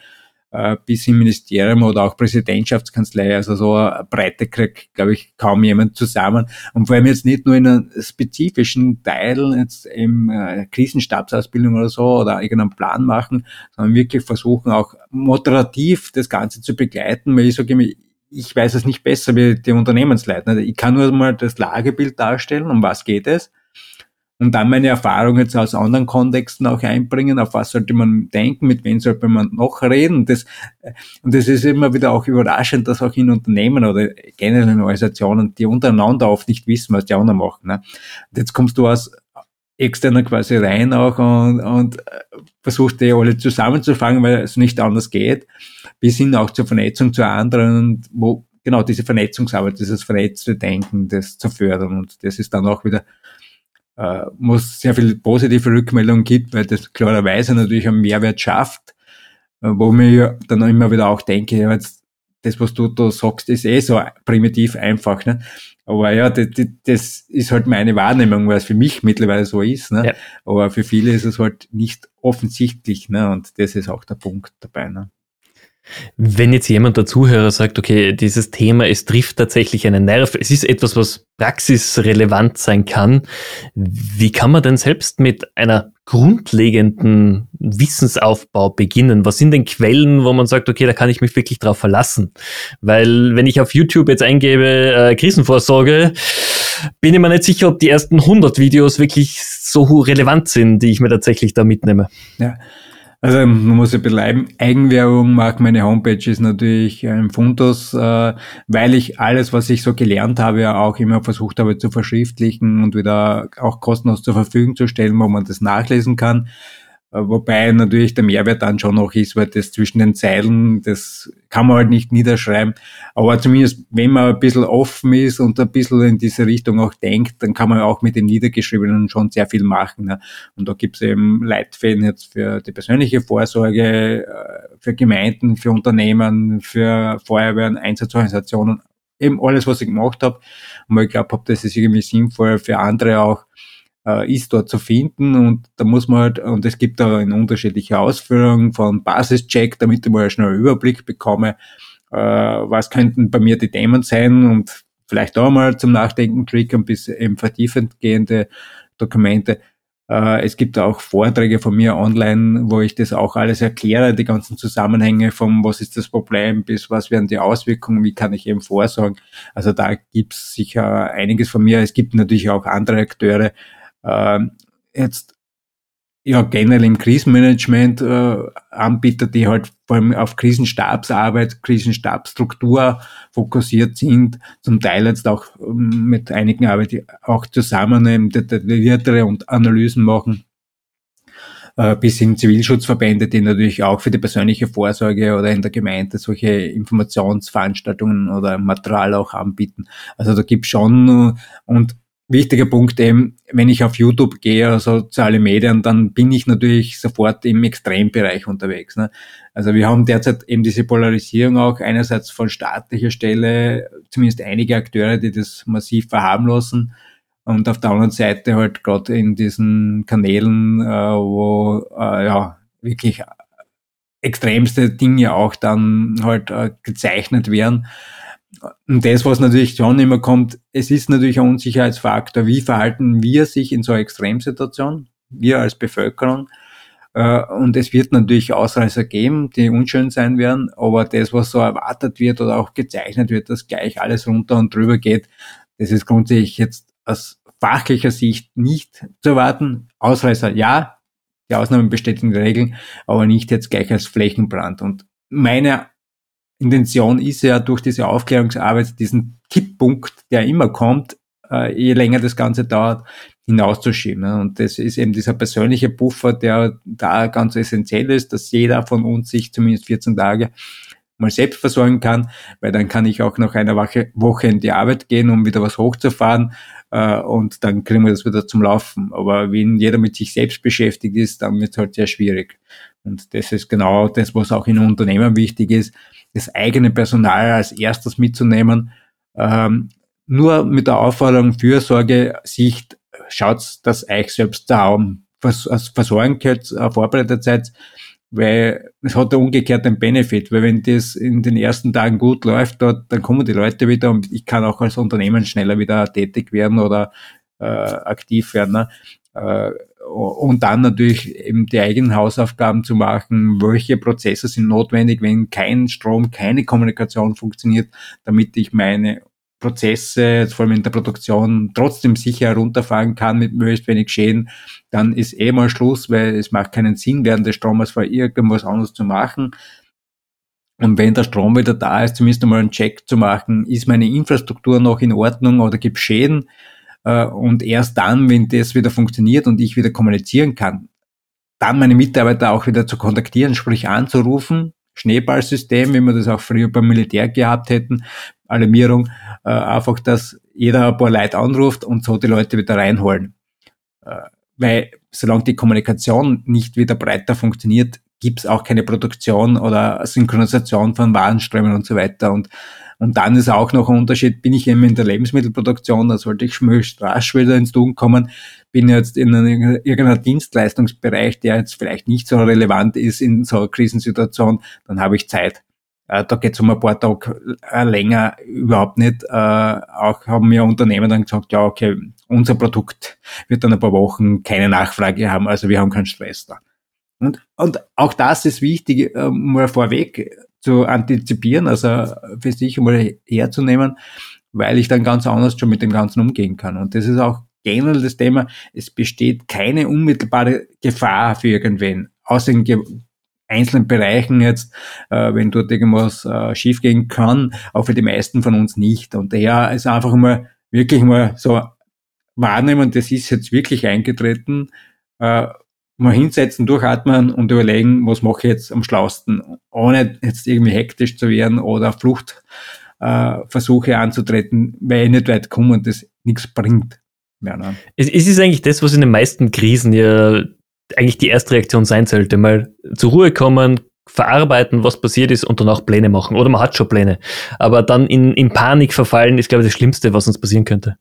bis im Ministerium oder auch Präsidentschaftskanzlei. Also so eine Breite kriegt, glaube ich, kaum jemand zusammen. Und vor allem jetzt nicht nur in einem spezifischen Teil, jetzt im äh, Krisenstabsausbildung oder so oder irgendeinen Plan machen, sondern wirklich versuchen auch moderativ das Ganze zu begleiten, weil ich sage immer, ich weiß es nicht besser wie die Unternehmensleiter. Ich kann nur mal das Lagebild darstellen, um was geht es und dann meine Erfahrungen jetzt aus anderen Kontexten auch einbringen, auf was sollte man denken, mit wem sollte man noch reden. Das, und das ist immer wieder auch überraschend, dass auch in Unternehmen oder generell in Organisationen, die untereinander oft nicht wissen, was die anderen machen. Ne? Und jetzt kommst du aus externer quasi rein auch und, und versuchst die alle zusammenzufangen, weil es nicht anders geht, bis hin auch zur Vernetzung zu anderen, wo genau diese Vernetzungsarbeit, dieses vernetzte Denken, das zu fördern. Und das ist dann auch wieder äh, wo es sehr viel positive Rückmeldungen gibt, weil das klarerweise natürlich einen Mehrwert schafft, äh, wo mir dann immer wieder auch denke, ja, jetzt, das, was du da sagst, ist eh so primitiv einfach. Ne? Aber ja, das, das ist halt meine Wahrnehmung, weil es für mich mittlerweile so ist. Ne? Ja. Aber für viele ist es halt nicht offensichtlich. Ne? Und das ist auch der Punkt dabei. Ne? Wenn jetzt jemand der Zuhörer sagt, okay, dieses Thema, es trifft tatsächlich einen Nerv, es ist etwas, was praxisrelevant sein kann, wie kann man denn selbst mit einer grundlegenden Wissensaufbau beginnen? Was sind denn Quellen, wo man sagt, okay, da kann ich mich wirklich drauf verlassen? Weil wenn ich auf YouTube jetzt eingebe, äh, Krisenvorsorge, bin ich mir nicht sicher, ob die ersten 100 Videos wirklich so relevant sind, die ich mir tatsächlich da mitnehme. Ja. Also man muss ja bleiben. Eigenwerbung mag meine Homepage ist natürlich ein Fundus, äh, weil ich alles, was ich so gelernt habe, ja auch immer versucht habe zu verschriftlichen und wieder auch kostenlos zur Verfügung zu stellen, wo man das nachlesen kann. Äh, wobei natürlich der Mehrwert dann schon noch ist, weil das zwischen den Zeilen, das kann man halt nicht niederschreiben. Aber zumindest, wenn man ein bisschen offen ist und ein bisschen in diese Richtung auch denkt, dann kann man auch mit dem Niedergeschriebenen schon sehr viel machen. Und da gibt es eben Leitfäden jetzt für die persönliche Vorsorge, äh, für Gemeinden, für Unternehmen, für Feuerwehren, Einsatzorganisationen, eben alles, was ich gemacht habe. Und ich glaube, das ist irgendwie sinnvoll für andere auch, äh, ist dort zu finden und da muss man halt, und es gibt da eine unterschiedliche Ausführung von Basischeck, damit ich mal schnell einen Überblick bekomme, äh, was könnten bei mir die Themen sein und vielleicht auch mal zum Nachdenken triggern bis eben vertiefend gehende Dokumente. Äh, es gibt auch Vorträge von mir online, wo ich das auch alles erkläre, die ganzen Zusammenhänge vom, was ist das Problem, bis was werden die Auswirkungen, wie kann ich eben vorsorgen. Also da gibt's sicher einiges von mir. Es gibt natürlich auch andere Akteure, jetzt ja generell im Krisenmanagement äh, Anbieter, die halt vor allem auf Krisenstabsarbeit, Krisenstabsstruktur fokussiert sind, zum Teil jetzt auch ähm, mit einigen Arbeit auch zusammen ähm, detailliertere und Analysen machen äh, bis hin Zivilschutzverbände, die natürlich auch für die persönliche Vorsorge oder in der Gemeinde solche Informationsveranstaltungen oder Material auch anbieten. Also da gibt's schon und wichtiger Punkt eben, wenn ich auf YouTube gehe oder soziale Medien, dann bin ich natürlich sofort im Extrembereich unterwegs. Ne? Also wir haben derzeit eben diese Polarisierung auch einerseits von staatlicher Stelle, zumindest einige Akteure, die das massiv verharmlosen und auf der anderen Seite halt gerade in diesen Kanälen, äh, wo äh, ja wirklich extremste Dinge auch dann halt äh, gezeichnet werden. Und das, was natürlich schon immer kommt, es ist natürlich ein Unsicherheitsfaktor. Wie verhalten wir sich in so einer Extremsituation? Wir als Bevölkerung. Äh, und es wird natürlich Ausreißer geben, die unschön sein werden, aber das, was so erwartet wird oder auch gezeichnet wird, dass gleich alles runter und drüber geht, das ist grundsätzlich jetzt aus fachlicher Sicht nicht zu erwarten. Ausreißer ja, die Ausnahmen bestätigen die Regeln, aber nicht jetzt gleich als Flächenbrand. Und meine Intention ist ja durch diese Aufklärungsarbeit diesen Kipppunkt, der immer kommt, äh, je länger das Ganze dauert, hinauszuschieben. Und das ist eben dieser persönliche Buffer, der da ganz essentiell ist, dass jeder von uns sich zumindest 14 Tage mal selbst versorgen kann, weil dann kann ich auch nach einer Woche in die Arbeit gehen, um wieder was hochzufahren äh, und dann kriegen wir das wieder zum Laufen. Aber wenn jeder mit sich selbst beschäftigt ist, dann wird es halt sehr schwierig. Und das ist genau das, was auch in Unternehmen wichtig ist, das eigene Personal als erstes mitzunehmen, ähm, nur mit der Aufforderung Fürsorge, Sicht, schaut, dass euch selbst daheim versorgen könnt, äh, vorbereitet seid, weil es hat einen umgekehrten Benefit, weil wenn das in den ersten Tagen gut läuft, dort, dann kommen die Leute wieder und ich kann auch als Unternehmen schneller wieder tätig werden oder äh, aktiv werden. Ne? Äh, und dann natürlich eben die eigenen Hausaufgaben zu machen, welche Prozesse sind notwendig, wenn kein Strom, keine Kommunikation funktioniert, damit ich meine Prozesse, vor allem in der Produktion, trotzdem sicher herunterfahren kann mit möglichst wenig Schäden, dann ist eh mal Schluss, weil es macht keinen Sinn, während des Stromes irgendwas anderes zu machen. Und wenn der Strom wieder da ist, zumindest einmal einen Check zu machen, ist meine Infrastruktur noch in Ordnung oder gibt Schäden? Äh, und erst dann, wenn das wieder funktioniert und ich wieder kommunizieren kann, dann meine Mitarbeiter auch wieder zu kontaktieren, sprich anzurufen, Schneeballsystem, wie wir das auch früher beim Militär gehabt hätten, Alarmierung, äh, einfach, dass jeder ein paar Leute anruft und so die Leute wieder reinholen. Äh, weil solange die Kommunikation nicht wieder breiter funktioniert, gibt's auch keine Produktion oder Synchronisation von Warenströmen und so weiter. Und und dann ist auch noch ein Unterschied, bin ich eben in der Lebensmittelproduktion, da sollte ich rasch wieder ins Tun kommen, bin jetzt in irgendeiner Dienstleistungsbereich, der jetzt vielleicht nicht so relevant ist in so einer Krisensituation, dann habe ich Zeit. Äh, da geht es um ein paar Tage äh, länger überhaupt nicht. Äh, auch haben mir Unternehmen dann gesagt, ja, okay, unser Produkt wird dann ein paar Wochen keine Nachfrage haben, also wir haben keinen Stress da. Und, und auch das ist wichtig, mal vorweg zu antizipieren, also für sich mal herzunehmen, weil ich dann ganz anders schon mit dem Ganzen umgehen kann. Und das ist auch generell das Thema, es besteht keine unmittelbare Gefahr für irgendwen, außer in einzelnen Bereichen jetzt, äh, wenn dort irgendwas äh, schiefgehen kann, auch für die meisten von uns nicht. Und daher ist einfach mal wirklich mal so wahrnehmen, das ist jetzt wirklich eingetreten, äh, mal hinsetzen, durchatmen und überlegen, was mache ich jetzt am schlausten, ohne jetzt irgendwie hektisch zu werden oder Fluchtversuche äh, anzutreten, weil ich nicht weit komme und das nichts bringt. Ja, ne? es, es ist eigentlich das, was in den meisten Krisen ja eigentlich die erste Reaktion sein sollte. Mal zur Ruhe kommen, verarbeiten, was passiert ist und danach Pläne machen. Oder man hat schon Pläne. Aber dann in, in Panik verfallen ist, glaube ich, das Schlimmste, was uns passieren könnte.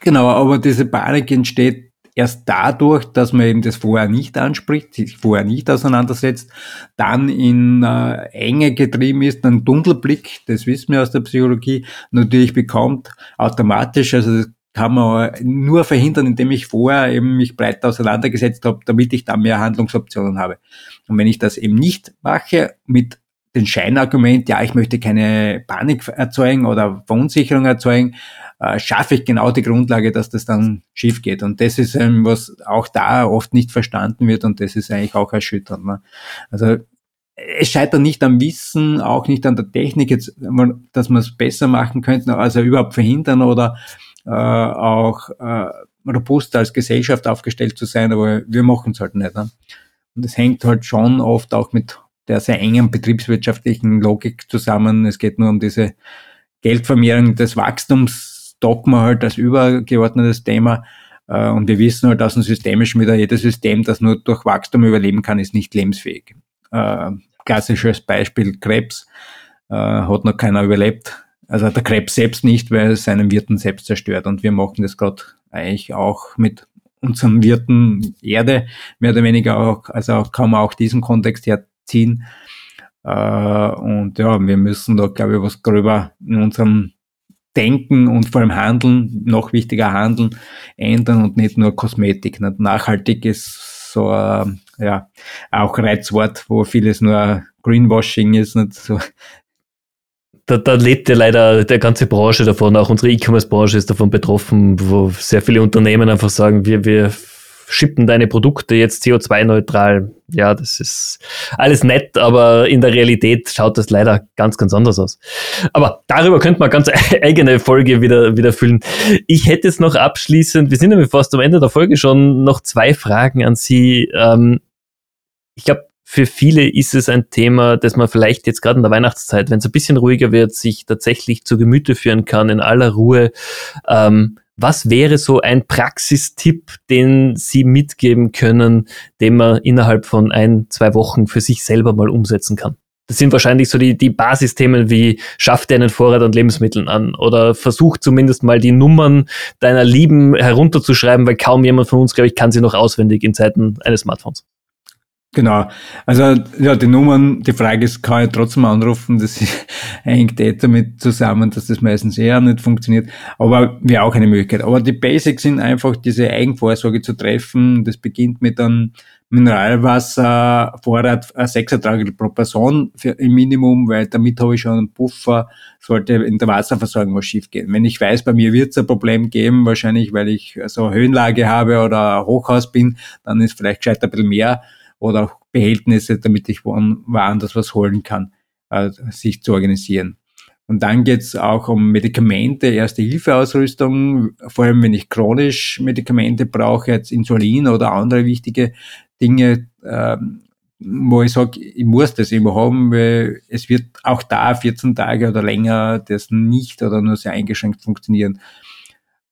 Genau, aber diese Panik entsteht erst dadurch, dass man eben das vorher nicht anspricht, sich vorher nicht auseinandersetzt, dann in äh, Enge getrieben ist, einen Tunnelblick, das wissen wir aus der Psychologie, natürlich bekommt automatisch, also das kann man nur verhindern, indem ich vorher eben mich breit auseinandergesetzt habe, damit ich dann mehr Handlungsoptionen habe. Und wenn ich das eben nicht mache, mit dem Scheinargument, ja, ich möchte keine Panik erzeugen oder Verunsicherung erzeugen, äh, schaffe ich genau die Grundlage, dass das dann schief geht. Und das ist ähm, was auch da oft nicht verstanden wird und das ist eigentlich auch erschütternd. Ne? Also es scheitert nicht am Wissen, auch nicht an der Technik, jetzt, dass man es besser machen könnte, also überhaupt verhindern oder äh, auch äh, robust als Gesellschaft aufgestellt zu sein, aber wir machen es halt nicht. Ne? Und es hängt halt schon oft auch mit der sehr engen betriebswirtschaftlichen Logik zusammen. Es geht nur um diese Geldvermehrung des Wachstums Dogma halt als übergeordnetes Thema. Äh, und wir wissen halt aus dem Systemischen wieder, jedes System, das nur durch Wachstum überleben kann, ist nicht lebensfähig. Äh, klassisches Beispiel Krebs äh, hat noch keiner überlebt. Also der Krebs selbst nicht, weil es seinen Wirten selbst zerstört. Und wir machen das gerade eigentlich auch mit unseren Wirten Erde, mehr oder weniger auch, also kann man auch diesen Kontext herziehen. und ja, wir müssen da, glaube ich, was gröber in unserem Denken und vor allem Handeln, noch wichtiger Handeln, ändern und nicht nur Kosmetik. Nicht? Nachhaltig ist so ein, ja, auch Reizwort, wo vieles nur Greenwashing ist. Nicht? So. Da, da lebt ja leider der ganze Branche davon, auch unsere E-Commerce-Branche ist davon betroffen, wo sehr viele Unternehmen einfach sagen, wir, wir schippen deine Produkte jetzt CO2-neutral. Ja, das ist alles nett, aber in der Realität schaut das leider ganz, ganz anders aus. Aber darüber könnte man ganz eigene Folge wieder, wieder füllen. Ich hätte jetzt noch abschließend, wir sind nämlich fast am Ende der Folge schon, noch zwei Fragen an Sie. Ähm, ich glaube, für viele ist es ein Thema, das man vielleicht jetzt gerade in der Weihnachtszeit, wenn es ein bisschen ruhiger wird, sich tatsächlich zu Gemüte führen kann, in aller Ruhe. Ähm, was wäre so ein Praxistipp, den Sie mitgeben können, den man innerhalb von ein, zwei Wochen für sich selber mal umsetzen kann? Das sind wahrscheinlich so die, die Basisthemen wie schaff dir einen Vorrat an Lebensmitteln an oder versuch zumindest mal die Nummern deiner Lieben herunterzuschreiben, weil kaum jemand von uns, glaube ich, kann sie noch auswendig in Zeiten eines Smartphones. Genau. Also ja, die Nummern, die Frage ist, kann ich trotzdem anrufen? Das hängt eh damit zusammen, dass das meistens eher nicht funktioniert. Aber wäre auch eine Möglichkeit. Aber die Basics sind einfach, diese Eigenvorsorge zu treffen. Das beginnt mit einem Mineralwasservorrat, ein Sechsertrag pro Person für, im Minimum, weil damit habe ich schon einen Puffer, sollte in der Wasserversorgung was schief gehen. Wenn ich weiß, bei mir wird es ein Problem geben, wahrscheinlich weil ich so Höhenlage habe oder Hochhaus bin, dann ist vielleicht gescheit ein bisschen mehr oder auch Behältnisse, damit ich woanders was holen kann, äh, sich zu organisieren. Und dann geht's auch um Medikamente, Erste-Hilfe-Ausrüstung, vor allem wenn ich chronisch Medikamente brauche, jetzt Insulin oder andere wichtige Dinge, ähm, wo ich sage, ich muss das immer haben, weil es wird auch da 14 Tage oder länger das nicht oder nur sehr eingeschränkt funktionieren.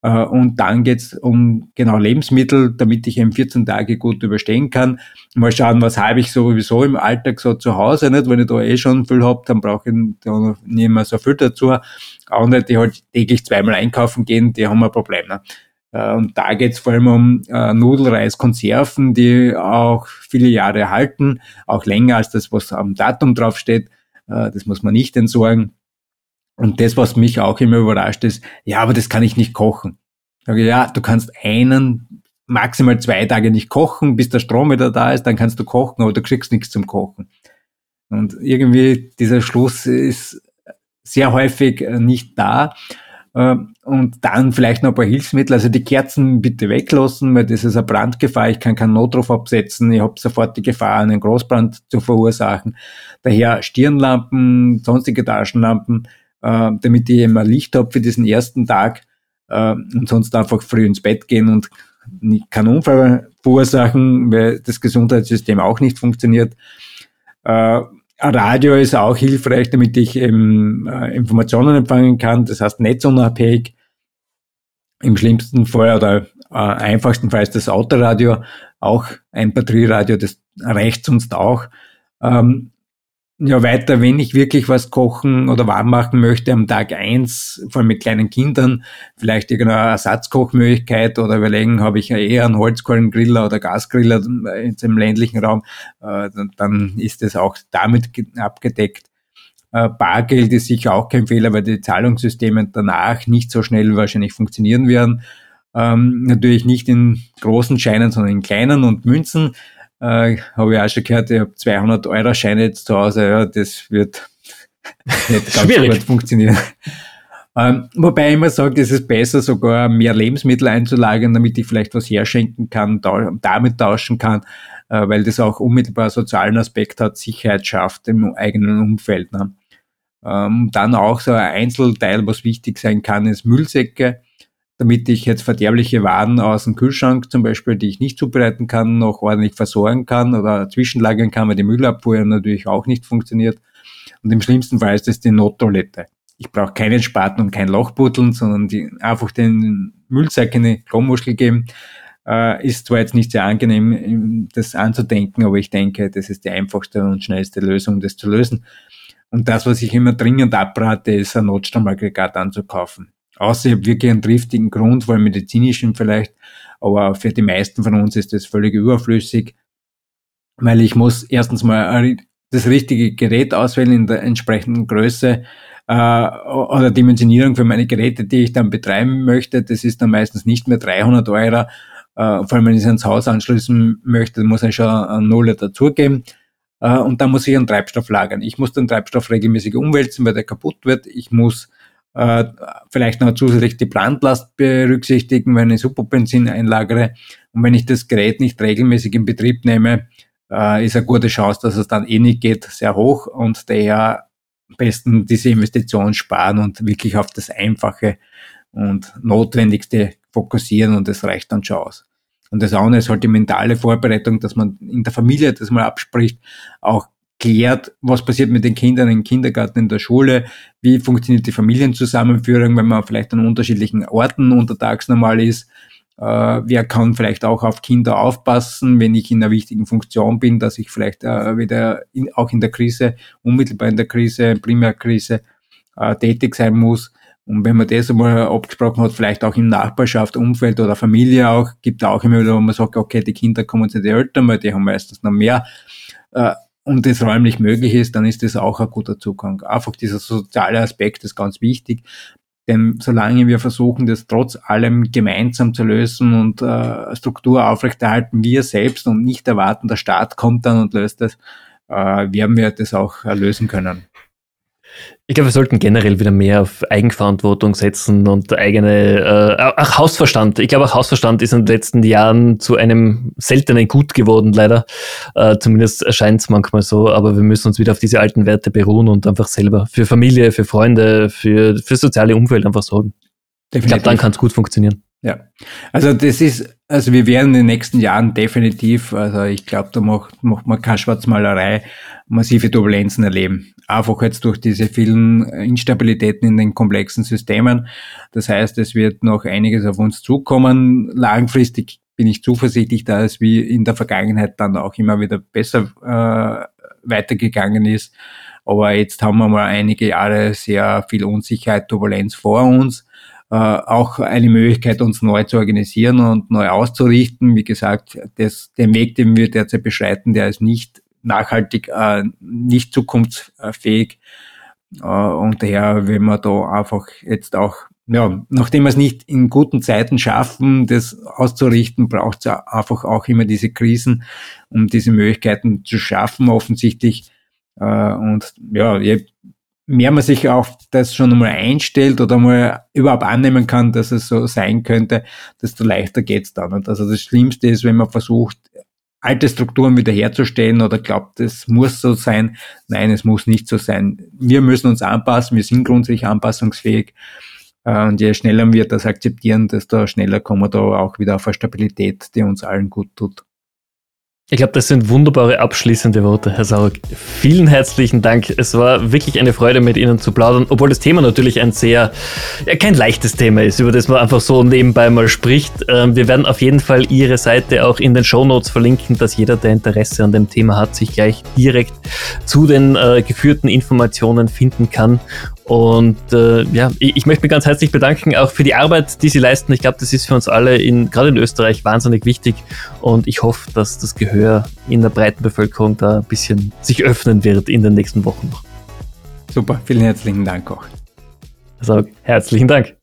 Äh, und dann geht's um genau Lebensmittel, damit ich eben 14 Tage gut überstehen kann. Mal schauen, was habe ich sowieso im Alltag so zu Hause nicht. Wenn ich da eh schon viel hab, dann brauche ich da nicht mehr so viel dazu. Andere, die halt täglich zweimal einkaufen gehen, die haben ein Problem. Ne? Äh, und da geht's vor allem um äh, Nudelreiskonserven, die auch viele Jahre halten, auch länger als das, was am Datum draufsteht. Äh, das muss man nicht entsorgen. Und das, was mich auch immer überrascht, ist, ja, aber das kann ich nicht kochen. Ja, du kannst einen, maximal zwei Tage nicht kochen, bis der Strom wieder da ist, dann kannst du kochen, aber du kriegst nichts zum Kochen. Und irgendwie dieser Schluss ist sehr häufig äh, nicht da. Äh, und dann vielleicht noch ein paar Hilfsmittel. Also die Kerzen bitte weglassen, weil das ist eine Brandgefahr. Ich kann keinen Notruf absetzen. Ich habe sofort die Gefahr, einen Großbrand zu verursachen. Daher Stirnlampen, sonstige Taschenlampen äh, damit ich immer Licht habe für diesen ersten Tag äh, und sonst einfach früh ins Bett gehen und keinen Unfall verursachen, weil das Gesundheitssystem auch nicht funktioniert. Äh, Radio ist auch hilfreich, damit ich eben, äh, Informationen empfangen kann, das heißt netzunabhängig. Im schlimmsten Fall oder äh, einfachsten Fall ist das Autoradio auch ein Batterieradio, das reicht sonst auch. Ähm, ja, weiter, wenn ich wirklich was kochen oder warm machen möchte am Tag eins, vor allem mit kleinen Kindern, vielleicht irgendeine Ersatzkochmöglichkeit oder überlegen, habe ich eher einen Holzkohlengriller oder Gasgriller im ländlichen Raum, äh, dann ist es auch damit abgedeckt. Äh, Bargeld ist sicher auch kein Fehler, weil die Zahlungssysteme danach nicht so schnell wahrscheinlich funktionieren werden. Ähm, natürlich nicht in großen Scheinen, sondern in kleinen und Münzen. Äh, habe ich auch schon gehört, ich habe 200 Euro Scheine jetzt zu Hause, ja, das wird nicht ganz Schwierig. gut funktionieren. Ähm, wobei ich immer sage, es ist besser, sogar mehr Lebensmittel einzulagern, damit ich vielleicht was herschenken kann, da, damit tauschen kann, äh, weil das auch unmittelbar sozialen Aspekt hat, Sicherheit schafft im eigenen Umfeld. Ne? Ähm, dann auch so ein Einzelteil, was wichtig sein kann, ist Müllsäcke damit ich jetzt verderbliche Waren aus dem Kühlschrank zum Beispiel, die ich nicht zubereiten kann, noch ordentlich versorgen kann oder zwischenlagern kann, weil die Müllabfuhr natürlich auch nicht funktioniert. Und im schlimmsten Fall ist es die Nottoilette. Ich brauche keinen Spaten und kein Lochbuddeln, sondern die, einfach den Müllsack in eine Klomuschel geben. Äh, ist zwar jetzt nicht sehr angenehm, das anzudenken, aber ich denke, das ist die einfachste und schnellste Lösung, das zu lösen. Und das, was ich immer dringend abrate, ist ein Notstromaggregat anzukaufen. Außer ich habe wirklich einen triftigen Grund, vor allem medizinischen vielleicht, aber für die meisten von uns ist das völlig überflüssig, weil ich muss erstens mal das richtige Gerät auswählen in der entsprechenden Größe äh, oder Dimensionierung für meine Geräte, die ich dann betreiben möchte. Das ist dann meistens nicht mehr 300 Euro. Äh, vor allem, wenn ich es ans Haus anschließen möchte, muss ich schon eine Null dazugeben. Äh, und dann muss ich einen Treibstoff lagern. Ich muss den Treibstoff regelmäßig umwälzen, weil der kaputt wird. Ich muss äh, vielleicht noch zusätzlich die Brandlast berücksichtigen, wenn ich Superbenzin einlagere. Und wenn ich das Gerät nicht regelmäßig in Betrieb nehme, äh, ist eine gute Chance, dass es dann eh nicht geht, sehr hoch und daher am besten diese Investition sparen und wirklich auf das Einfache und Notwendigste fokussieren und das reicht dann schon aus. Und das andere ist halt die mentale Vorbereitung, dass man in der Familie das mal abspricht, auch klärt, was passiert mit den Kindern im Kindergarten, in der Schule, wie funktioniert die Familienzusammenführung, wenn man vielleicht an unterschiedlichen Orten untertags normal ist, Äh, wer kann vielleicht auch auf Kinder aufpassen, wenn ich in einer wichtigen Funktion bin, dass ich vielleicht äh, wieder in, auch in der Krise, unmittelbar in der Krise, Primärkrise äh, tätig sein muss. Und wenn man das einmal abgesprochen hat, vielleicht auch in Nachbarschaft, Umfeld oder Familie auch, gibt auch immer wieder, wo man sagt, okay, die Kinder kommen zu den Eltern, weil die haben meistens noch mehr äh, und das räumlich möglich ist, dann ist das auch ein guter Zugang. Einfach dieser soziale Aspekt ist ganz wichtig. Denn solange wir versuchen, das trotz allem gemeinsam zu lösen und äh, Struktur aufrechterhalten, wir selbst und nicht erwarten, der Staat kommt dann und löst das, äh, werden wir das auch äh, lösen können. Ich glaube, wir sollten generell wieder mehr auf Eigenverantwortung setzen und eigene, äh, auch Hausverstand. Ich glaube, auch Hausverstand ist in den letzten Jahren zu einem seltenen Gut geworden, leider. Äh, zumindest erscheint es manchmal so, aber wir müssen uns wieder auf diese alten Werte beruhen und einfach selber für Familie, für Freunde, für, für soziale Umfeld einfach sorgen. Definitiv. Ich glaube, dann kann es gut funktionieren. Ja, also das ist, also wir werden in den nächsten Jahren definitiv, also ich glaube, da macht, macht man keine Schwarzmalerei, massive Turbulenzen erleben. Einfach jetzt durch diese vielen Instabilitäten in den komplexen Systemen. Das heißt, es wird noch einiges auf uns zukommen. Langfristig bin ich zuversichtlich, dass es wie in der Vergangenheit dann auch immer wieder besser äh, weitergegangen ist. Aber jetzt haben wir mal einige Jahre sehr viel Unsicherheit, Turbulenz vor uns auch eine Möglichkeit, uns neu zu organisieren und neu auszurichten. Wie gesagt, das, den Weg, den wir derzeit beschreiten, der ist nicht nachhaltig, äh, nicht zukunftsfähig. Äh, und daher, wenn wir da einfach jetzt auch, ja, nachdem wir es nicht in guten Zeiten schaffen, das auszurichten, braucht es einfach auch immer diese Krisen, um diese Möglichkeiten zu schaffen, offensichtlich. Äh, und ja, mehr man sich auf das schon einmal einstellt oder mal überhaupt annehmen kann, dass es so sein könnte, desto leichter geht's dann. Und also das Schlimmste ist, wenn man versucht, alte Strukturen wiederherzustellen oder glaubt, es muss so sein. Nein, es muss nicht so sein. Wir müssen uns anpassen, wir sind grundsätzlich anpassungsfähig. Äh, und je schneller wir das akzeptieren, desto schneller kommen wir da auch wieder auf eine Stabilität, die uns allen gut tut. Ich glaube, das sind wunderbare abschließende Worte, Herr Saug. Vielen herzlichen Dank. Es war wirklich eine Freude, mit Ihnen zu plaudern, obwohl das Thema natürlich ein sehr, ja, kein leichtes Thema ist, über das man einfach so nebenbei mal spricht. Ähm, wir werden auf jeden Fall Ihre Seite auch in den Show Notes verlinken, dass jeder, der Interesse an dem Thema hat, sich gleich direkt zu den äh, geführten Informationen finden kann. Und äh, ja, ich, ich, möchte mich ganz herzlich bedanken, auch für die Arbeit, die Sie leisten. Ich glaube, das ist für uns alle, in, gerade in Österreich, wahnsinnig wichtig. Und ich hoffe, dass das Gehör in der breiten Bevölkerung da ein bisschen sich öffnen wird in den nächsten Wochen noch. Super, vielen herzlichen Dank auch. Also, herzlichen Dank.